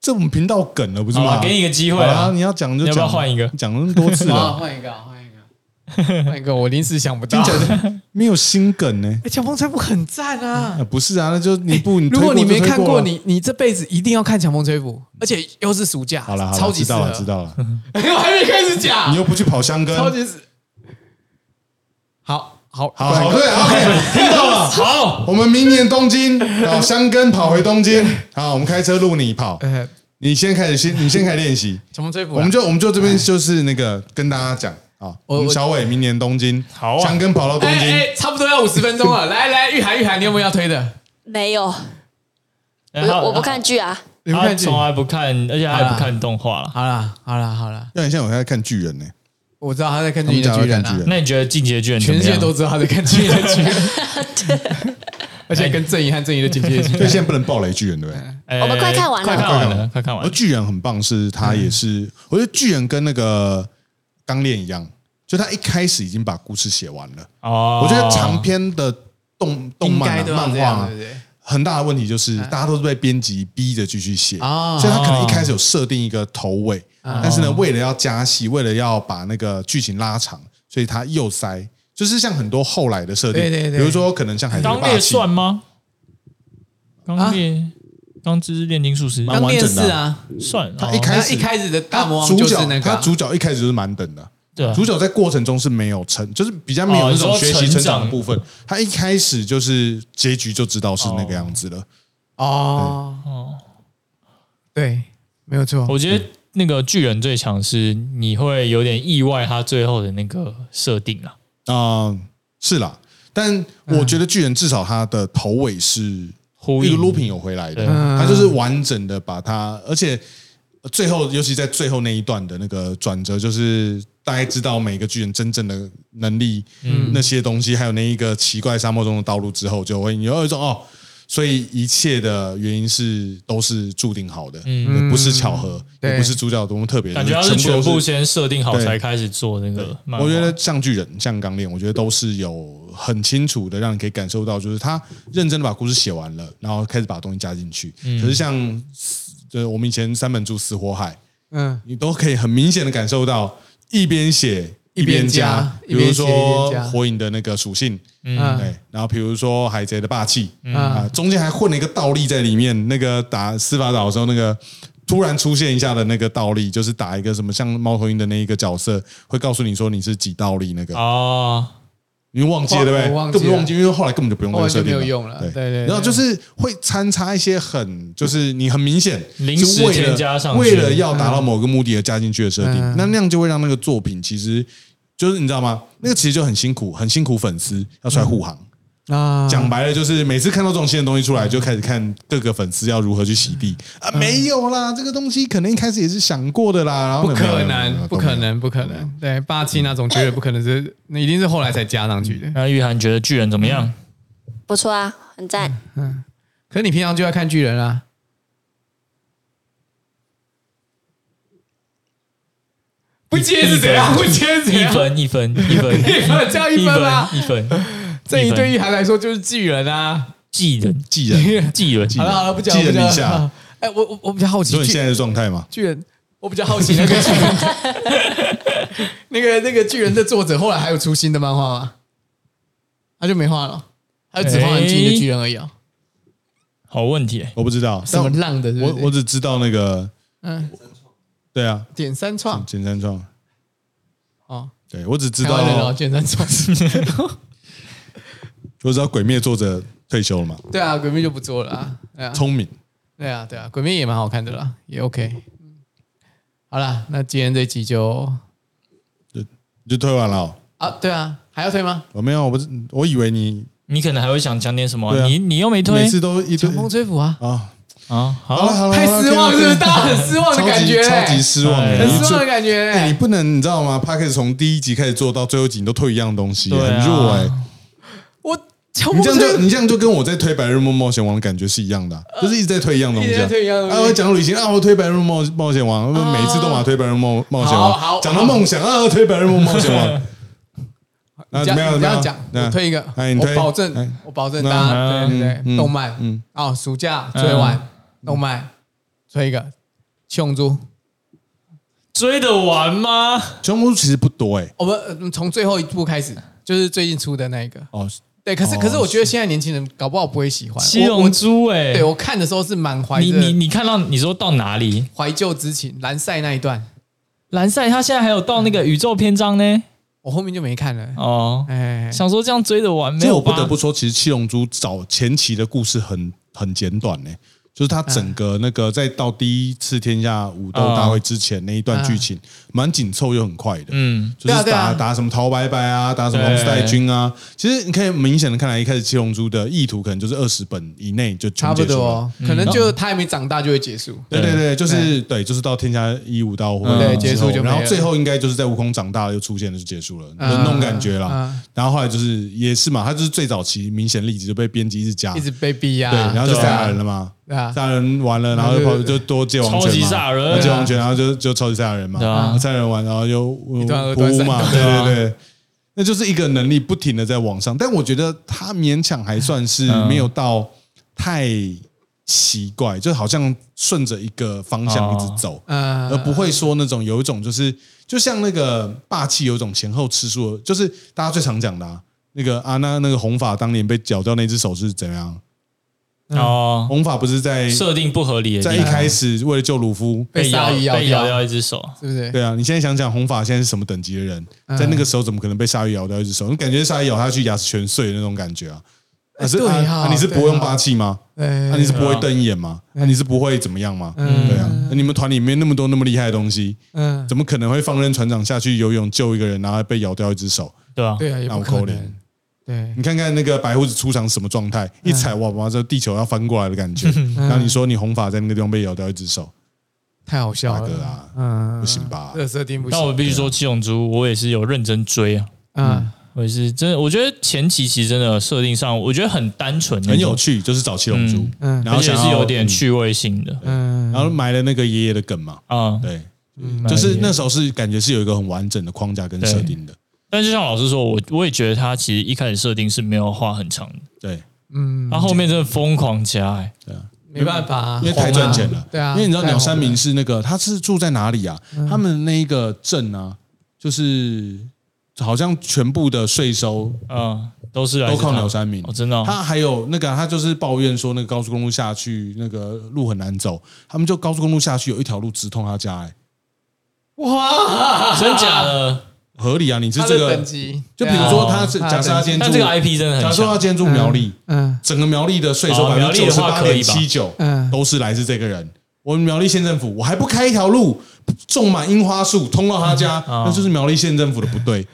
S1: 这我们频道梗了不是吗？
S3: 给你一个机会
S1: 啊，
S3: 啊！
S1: 你要讲就
S3: 你要不要
S1: 讲，
S3: 换一个
S1: 讲了那么多次 (laughs)
S2: 啊，
S1: 了，
S2: 换一个，(laughs) 换一个，我临时想不到。
S1: 没有心梗呢。
S2: 哎，强风吹拂很赞啊！
S1: 啊，不是啊，那就你不，你
S2: 如果你没看过，你你这辈子一定要看《强风吹拂》，而且又是暑假，
S1: 好了，好知道了，知。道了。(laughs)
S2: 我还没开始讲，
S1: 你又不去跑香根，
S2: 超级是。好好
S1: 好好对，OK，听到了。
S3: 好，
S1: 我们明年东京，跑，香根跑回东京，好，我们开车路你跑，
S2: 呃，
S1: 你先开始先，你先开始练习，(laughs)
S2: 强风吹拂啊，
S1: 我们就我们就这边就是那个跟大家讲啊，
S2: 我
S1: 我们小伟明年东京，
S3: 好啊
S1: 香根跑到东京，
S2: 差不多要五十分钟了。来来，玉涵玉涵，你有没有要推的？
S4: 没有，我我不看剧啊。
S2: 你不看剧？
S3: 从来不看，而且他还不看动画了。
S2: 好啦好啦好啦，
S1: 那你现在我在看巨人呢，
S2: 我知道他在看
S1: 他
S2: 巨人的巨人
S3: 那你觉得《进击的巨人》
S2: 全？世界都知道他在看巨人的巨人，(laughs) 而且跟正义和正义的进阶一起
S1: 所以现在不能爆雷巨人，对不对？
S3: 哎
S4: 我们快看完了
S3: 快看完了，快看完了。
S1: 而巨人很棒，是他也是，我觉得巨人跟那个钢炼一样，就他一开始已经把故事写完了。
S3: 哦，
S1: 我觉得长篇的动动漫漫画？很大的问题就是，大家都是被编辑逼着继续写，
S2: 哦
S1: 所以他可能一开始有设定一个头尾，但是呢，为了要加戏，为了要把那个剧情拉长，所以他又塞，就是像很多后来的设定，
S2: 对对对。
S1: 比如说可能像海贼
S3: 钢烈
S1: 霸气，
S3: 算吗？钢烈，钢之炼金术师。
S1: 蛮完整的啊。
S2: 是啊，
S3: 算，
S1: 他
S3: 哦
S1: 一开始
S2: 一开始的大魔王
S1: 主角
S2: 就是那个啊。
S1: 他主角一开始就是满等的。
S3: 对啊
S1: 主角在过程中是没有成，就是比较没有
S3: 哦
S1: 那种学习成长的部分。他一开始就是结局就知道是那个样子了。
S2: 哦
S3: 哦，
S2: 对，没有错。
S3: 我觉得那个巨人最强是你会有点意外他最后的那个设定啊。
S1: 啊、是啦，但我觉得巨人至少他的头尾是一个 looping 有回来的，
S3: 对
S1: 他就是完整的把它，而且最后尤其在最后那一段的那个转折，就是大家知道每个巨人真正的能力，
S3: 嗯
S1: 那些东西，还有那一个奇怪沙漠中的道路之后，就会有一种哦。所以一切的原因是都是注定好的，
S3: 嗯
S1: 不是巧合，也不是主角多么特别的，
S3: 感觉他是全
S1: 都
S3: 部先设定好才开始做那个。
S1: 我觉得像巨人、像钢炼，我觉得都是有很清楚的，让你可以感受到，就是他认真的把故事写完了，然后开始把东西加进去。
S3: 嗯
S1: 可是像就是我们以前三本柱死火海，
S2: 嗯，
S1: 你都可以很明显的感受到一边写
S2: 一边
S1: 边
S2: 加
S1: 比如说火影的那个属性，
S2: 嗯。
S1: 对，然后比如说海贼的霸气，
S2: 嗯。
S1: 啊，中间还混了一个倒立在里面，那个打司法岛的时候，那个突然出现一下的那个倒立，就是打一个什么像猫头鹰的那一个角色，会告诉你说你是几倒立那个，
S3: 哦，
S1: 你忘记了对不对？
S2: 我忘记了。
S1: 根本忘记，因为后来根本就不用那
S2: 后来就
S1: 个设定了。
S2: 没有用了
S1: 对。
S2: 对对对。
S1: 然后就是会参差一些很，就是你很明显
S3: 临时
S1: 是为了
S3: 添加上去。
S1: 为了要达到某个目的而加进去的设定，
S2: 嗯。
S1: 那那样就会让那个作品其实就是你知道吗？那个其实就很辛苦，很辛苦，粉丝要出来护航。
S2: 啊，
S1: 讲白了就是每次看到这种新的东西出来，就开始看各个粉丝要如何去洗地啊，没有啦，这个东西可能一开始也是想过的啦，然后
S2: 不可能，不可。能，不可能。对，霸气那种绝对不可能是，那一定是后来才加上去的。
S3: 那玉涵觉得巨人怎么样？
S4: 不错啊，很赞。
S2: 嗯可是你平常就要看巨人啊。不接是怎样？不接是怎
S3: 一？分一分一分
S2: 一分加一
S3: 一
S2: 分啊？
S3: 一分，(laughs)
S2: 这一对玉涵来说就是巨人啊。
S3: 巨人
S1: 巨人，
S3: 巨人 (laughs)
S2: 好了好了，不讲
S1: 寄人
S2: 不讲
S1: 篱下。
S2: 哎，我我我比较好奇巨
S1: 你说你现在的状态吗？
S2: 巨人，我比较好奇那个巨人，(laughs) 那个那个巨人的作者后来还有出新的漫画吗？他就没画了，他就只画很近的巨人而已啊。
S3: 好问题欸，
S1: 我不知道，
S2: 什么
S1: 但
S2: 浪的？
S1: 我我只知道那个，
S2: 嗯，
S1: 对啊，
S2: 点三创
S1: 点三创，
S2: 哦，
S1: 对我只知道，
S2: 点三创。(laughs)
S1: 我知道鬼灭作者退休了嘛，
S2: 对啊，鬼灭就不做了啊。对啊，
S1: 聪明，
S2: 对啊，对啊，鬼灭也蛮好看的啦，也 OK。好啦，那今天这集就
S1: 就就推完了哦。
S2: 啊，对啊，还要推吗？
S1: 我没有，我不是，我以为你
S3: 你可能还会想讲点什么啊，
S1: 啊
S3: 你你又没推
S1: 每次都一堆
S2: 强风吹拂啊，
S1: 啊。
S3: 啊？
S1: 好了
S3: 好，
S1: 了，
S2: 太失望是不是
S1: ？OK，OK
S2: 大家很失望的感觉，
S1: 超级超级失望
S2: 很失望的感觉。
S1: 哎，你不能你知道吗 p a c k e 从第一集开始做到最后一集，你都推一样东西，很弱哎。
S2: 我
S1: 你这样就你这样就跟我在推《白日梦冒险王》的感觉是一样的啊、就是一直在推一样东西、
S2: 一直在
S1: 啊。
S2: 推一样东西
S1: 啊，我讲旅行啊，我推《白日梦冒冒险王》，每一次都嘛推《白日梦冒险王
S2: 好好》，
S1: 讲到梦想啊，推《白日梦冒险王》。(laughs) 啊，
S2: 你
S1: 怎么样？怎
S2: 我推一个，
S1: 哎
S2: 我保证
S1: 哎，
S2: 我保证大家对对对，
S1: 嗯
S2: 动漫，
S1: 嗯
S2: 哦，暑假追完动漫，推一个《七龙珠》。
S3: 追得完吗？
S1: 七龙珠其实不多哎、
S2: 我们呃从最后一部开始，就是最近出的那一个。
S1: 哦，
S2: 对，可是
S1: 哦
S2: 可是我觉得现在年轻人搞不好不会喜欢。
S3: 七龙珠哎、
S2: 对我看的时候是满怀
S3: 你你你看到你说到哪里？
S2: 怀旧之情，蓝赛那一段，
S3: 蓝赛他现在还有到那个宇宙篇章呢。
S2: 我后面就没看了。
S3: 哦，
S2: 哎，
S3: 想说这样追着玩没有
S1: 其实我不得？不说，其实七龙珠早前期的故事很很简短呢、就是他整个那个在到第一次天下武斗大会之前那一段剧情，蛮紧凑又很快的。
S3: 嗯，
S1: 就是打打什么陶白白啊，打什么红丝带军啊。其实你可以明显的看来，一开始七龙珠的意图可能就是二十本以内就全
S2: 差不
S1: 结束了。
S2: 多。哦，可能就他还没长大就会结束。
S1: 对对对，就是对，就是到天下一武道会
S2: 嗯。对结束就
S1: 然后最后应该就是在悟空长大了又出现了就结束了，那种感觉啦
S2: 嗯。
S1: 然后后来就是也是嘛，他就是最早期明显例子就被编辑一直加，
S2: 一直被逼呀，
S1: 对，然后就
S3: 对啊。
S1: 赛亚人了嘛，
S2: 对啊，
S1: 赛人完了，然后就跑就多接王权嘛，
S3: 超级人
S1: 然后界王权，然后就就超级赛亚人嘛，
S3: 对啊
S1: 然后赛人完，然后又
S2: 一段二
S1: 普乌嘛，对
S3: 对啊
S1: 对对。那就是一个能力不停的在往上，但我觉得他勉强还算是
S3: 嗯
S1: 没有到太奇怪，就好像顺着一个方向一直走，
S2: 嗯，
S1: 而不会说那种有一种就是就像那个霸气有一种前后吃素的，就是大家最常讲的啊，那个啊那那个红发当年被绞掉那只手是怎样？
S3: 哦，
S1: 红发不是在
S3: 设定不合理的
S1: 在
S3: 地方，
S1: 一开始为了救鲁夫，
S2: 被鲨鱼咬
S3: 被咬
S2: 掉，
S3: 掉一只手，
S2: 是不是？
S1: 对啊，你现在想想红发现在是什么等级的人，
S2: 嗯
S1: 在那个时候怎么可能被鲨鱼咬掉一只手？你感觉鲨鱼咬下去牙齿全碎的那种感觉啊！可是
S2: 对
S1: 啊
S2: 哈
S1: 啊你是不会用霸气吗？
S2: 对
S1: 那你是不会瞪一眼吗？那你是不会怎么样吗？
S2: 嗯
S1: 对啊，那你们团里面那么多那么厉害的东西，
S2: 嗯，
S1: 怎么可能会放任船长下去游泳救一个人，然后被咬掉一只手？
S3: 对吧？
S2: 对啊，也
S1: 那我扣
S2: 不可能
S1: 脸。
S2: 对，
S1: 你看看那个白胡子出场什么状态，一踩哇哇，这地球要翻过来的感觉。(laughs) 然后你说你红发在那个地方被咬掉一只手，
S2: 太好笑。了
S1: 大哥啊，
S2: 嗯，
S1: 不行吧？
S2: 这？个设定不行。
S3: 但我必须说，七龙珠我也是有认真追啊，
S2: 嗯，
S3: 我也是真的，我觉得前期其实真的设定上，我觉得很单纯，
S1: 很有趣，就是找七龙珠，
S2: 嗯。嗯。
S1: 然后想要
S3: 而且是有点趣味性的。
S2: 嗯，
S1: 然后埋了那个爷爷的梗嘛，
S3: 啊。
S1: 对，就是那时候是感觉是有一个很完整的框架跟设定的，
S3: 但就像老师说，我我也觉得他其实一开始设定是没有画很长的，
S1: 对，
S2: 嗯，
S3: 他后面真的疯狂加、欸，
S2: 没办法啊，
S1: 因为太赚钱了，
S2: 对啊，
S1: 因为你知道鸟山明是那个他是住在哪里啊？他们那一个镇啊，就是好像全部的税收
S3: 嗯，都是来
S1: 都靠
S3: 自
S1: 鸟山明
S3: 哦，。真的哦、
S1: 他还有那个，他就是抱怨说那个高速公路下去那个路很难走，他们就高速公路下去有一条路直通他家、哎，
S2: 哇，
S3: 真假的？
S1: 合理啊！你是这个
S2: 等级，
S1: 就比如说他是假设他今天住，
S3: 但这个 IP 真的
S1: 假
S3: 很强，
S1: 设他今天住苗栗，
S2: 嗯。
S1: 整个苗栗的税收
S3: 哦
S1: 百分之九十八点
S3: 苗栗的话可以吧？
S1: 七九
S2: 嗯。
S1: 都是来自这个人。我们苗栗县政府，我还不开一条路，种满樱花树通到他家，
S3: 哦。
S1: 那就是苗栗县政府的不对。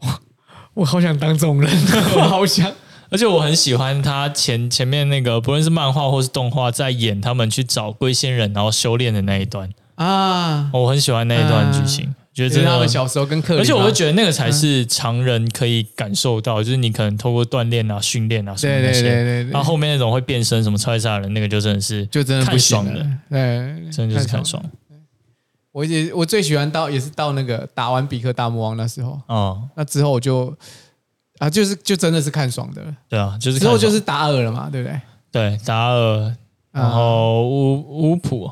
S1: (laughs)
S2: 我好想当这种人，(laughs) 我好想，
S3: 而且我很喜欢他前前面那个，不论是漫画或是动画，在演他们去找龟仙人然后修炼的那一段，
S2: 啊，
S3: 我很喜欢那一段剧情，
S2: 就是他们小时候跟克里嘛，
S3: 而且我会觉得那个才是常人可以感受到，就是你可能透过锻炼啊、训练啊什么
S2: 对对
S3: 那些，
S2: 对对对。
S3: 然后后面那种会变身什么超级赛亚人，那个就真的是
S2: 就真的不
S3: 看
S2: 行了。
S3: 爽的，，
S2: 对，
S3: 真的就是看
S2: 太
S3: 爽。
S2: 我也我最喜欢到也是到那个打完比克大魔王那时候，
S3: 哦，
S2: 那之后我就啊，就是就真的是看爽的。了。
S3: 对啊，就是
S2: 之后就是达尔了嘛，对不对？
S3: 对达尔，然后乌乌普，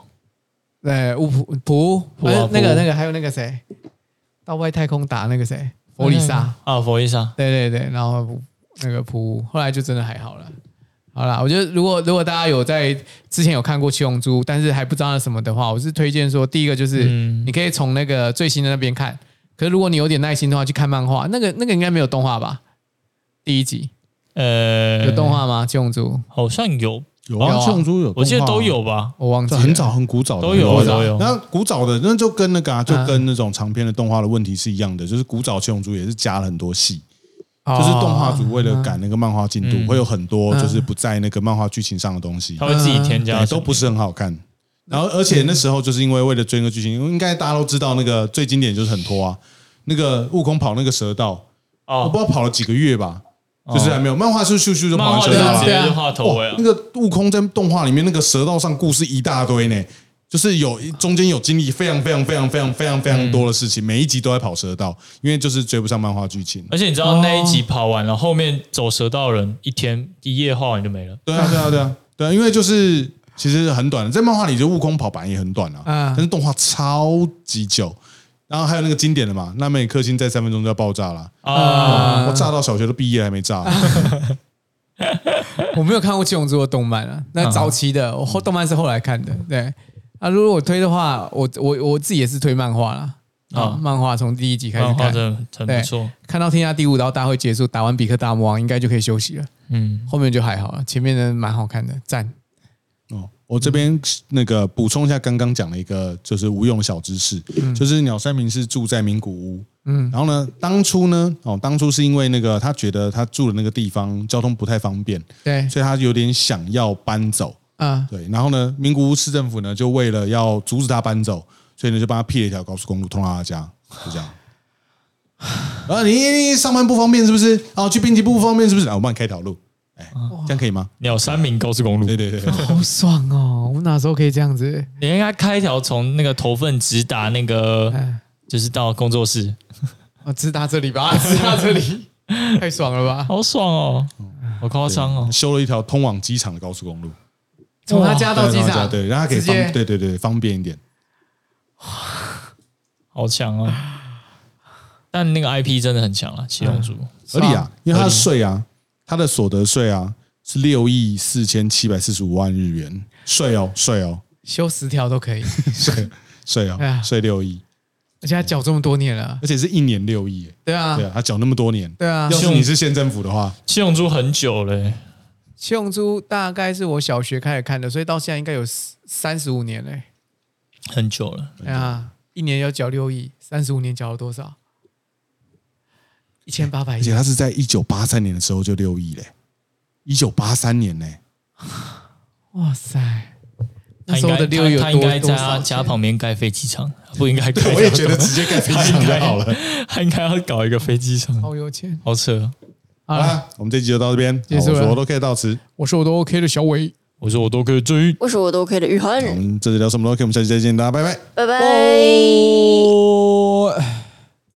S2: 对，乌普普？呃那个那个还有那个谁，到外太空打那个谁，佛利萨，
S3: 啊，佛利莎，
S2: 对对对，然后那个普，后来就真的还好了。好啦，我觉得如果如果大家有在之前有看过《七龙珠》，但是还不知道那什么的话，我是推荐说，第一个就是
S3: 嗯。
S2: 你可以从那个最新的那边看，可是如果你有点耐心的话，去看漫画，那个那个应该没有动画吧？第一集。
S3: 呃，
S2: 有动画吗？七龙珠？
S3: 好像有，
S1: 有啊，七龙珠有，
S3: 我记得都，有吧？
S2: 我忘记了，
S1: 很早很古早的。
S3: 都有都有
S1: 然后古早的那就跟那个啊，就跟那种长篇的动画的问题是一样的，就是古早七龙珠也是加了很多戏，
S2: 哦，
S1: 就是动画组为了赶那个漫画进度，
S3: 嗯。
S1: 会有很多就是不在那个漫画剧情上的东西。
S3: 他，会自己添加
S1: 都不是很好看。然后，而且那时候就是因为为了追那个剧情，应该大家都知道那个最经典就是很拖啊，那个悟空跑那个蛇道，我不
S3: 哦
S1: 知道跑了几个月吧，就是还没有漫画是咻咻就跑完车道了
S3: 就是直接就画头尾啊，
S1: 哇那。个悟空在动画里面那个蛇道上故事一大堆呢，就是有中间有经历非常非常非常非常非常非常多的事情，每一集都在跑蛇道，因为就是追不上漫画剧情。
S3: 而且你知道那一集跑完了，后面走蛇道的人一天一夜画完就没了。
S1: 对啊，对啊，对啊，对啊，因为就是其实很短，在漫画里就悟空跑版也很短啊，
S2: 嗯
S1: 但是动画超级久。然后还有那个经典的嘛，那美克星在三分钟就要爆炸了，
S3: 啊，
S1: 我炸到小学都毕业还没炸。
S2: 我没有看过七龙珠的动漫啊，那早期的，我后动漫是后来看的。对啊，如果我推的话，我我我自己也是推漫画啦。啊
S3: 啊，
S2: 漫画从第一集开始看，
S3: 真的很不错。
S2: 看到天下第五道大会结束，打完比克大魔王，应该就可以休息了。
S3: 嗯，
S2: 后面就还好了，前面的蛮好看的，赞。
S1: 哦，我这边那个补充一下刚刚讲了一个就是无用的小知识，就是鸟山明是住在名古屋，嗯，然后呢，当初呢，哦，当初是因为那个他觉得他住的那个地方交通不太方便，
S2: 对，
S1: 所以他有点想要搬走，
S2: 啊，
S1: 对，然后呢，名古屋市政府呢就为了要阻止他搬走，所以呢就帮他辟了一条高速公路通到他家，就这样。(sighs) 啊，你你上班不方便是不是？哦，去编辑部不方便是不是？啊，我帮你开条路，哎，这样可以吗？
S3: 鸟山明高速公路，
S1: 对对对，对
S2: 好爽哦！我哪时候可以这样子？
S3: 你应该开一条从那个头份直达那个，
S2: 哎，
S3: 就是到工作室，
S2: 啊直达这里吧，(laughs) 直达这里，(laughs) 太爽了吧！
S3: 好爽哦，好夸张哦。
S1: 修了一条通往机场的高速公路。
S2: 从他家到机场，
S1: 对对，让他可以方对对对方便一点。
S3: 好强啊！但那个 IP 真的很强啊，七龙珠。
S1: 合理啊，因为他的税啊，他的所得税啊是六亿四千七百四十五万日元。税哦，税哦，
S2: 修十条都可以，(laughs)
S1: 税税哦，税六亿，
S2: 而且他缴这么多年了，
S1: 而且是一年六亿。耶，
S2: 对啊。
S1: 对，啊，他缴那么多年，
S2: 对啊。
S1: 要。是你是县政府的话，
S3: 七龙珠很久嘞。欸，
S2: 七龙珠大概是我小学开始看的，所以到现在应该有三十五年嘞。
S3: 很久了。
S2: 哎呀，一年要缴六亿，三十五年缴了多少？一千八百亿
S1: 而且。他是在一九八三年的时候就六亿嘞，一九八三年呢，
S2: 哇塞！那
S3: 他应该
S2: 时候的六亿有
S3: 他他应
S2: 多
S3: 该在他？家旁边盖飞机场，(laughs) 不应该盖。
S1: 我也觉得直接盖飞机场就好了。(laughs)
S3: 他应该要搞一个飞机场，
S2: 好有钱。
S3: 好扯哦。
S2: 好了，
S1: 好啦，我们这集就到这边，
S2: 结束
S1: 我说我都可以到此。
S2: 我说我都 OK 的小伟，
S3: 我说我都可以追。
S4: 我说我都 OK 的玉
S1: 我
S4: 涵，
S1: 们这次聊什么都可以，我们下期再见，大家拜拜。
S4: 拜拜。
S3: 哦。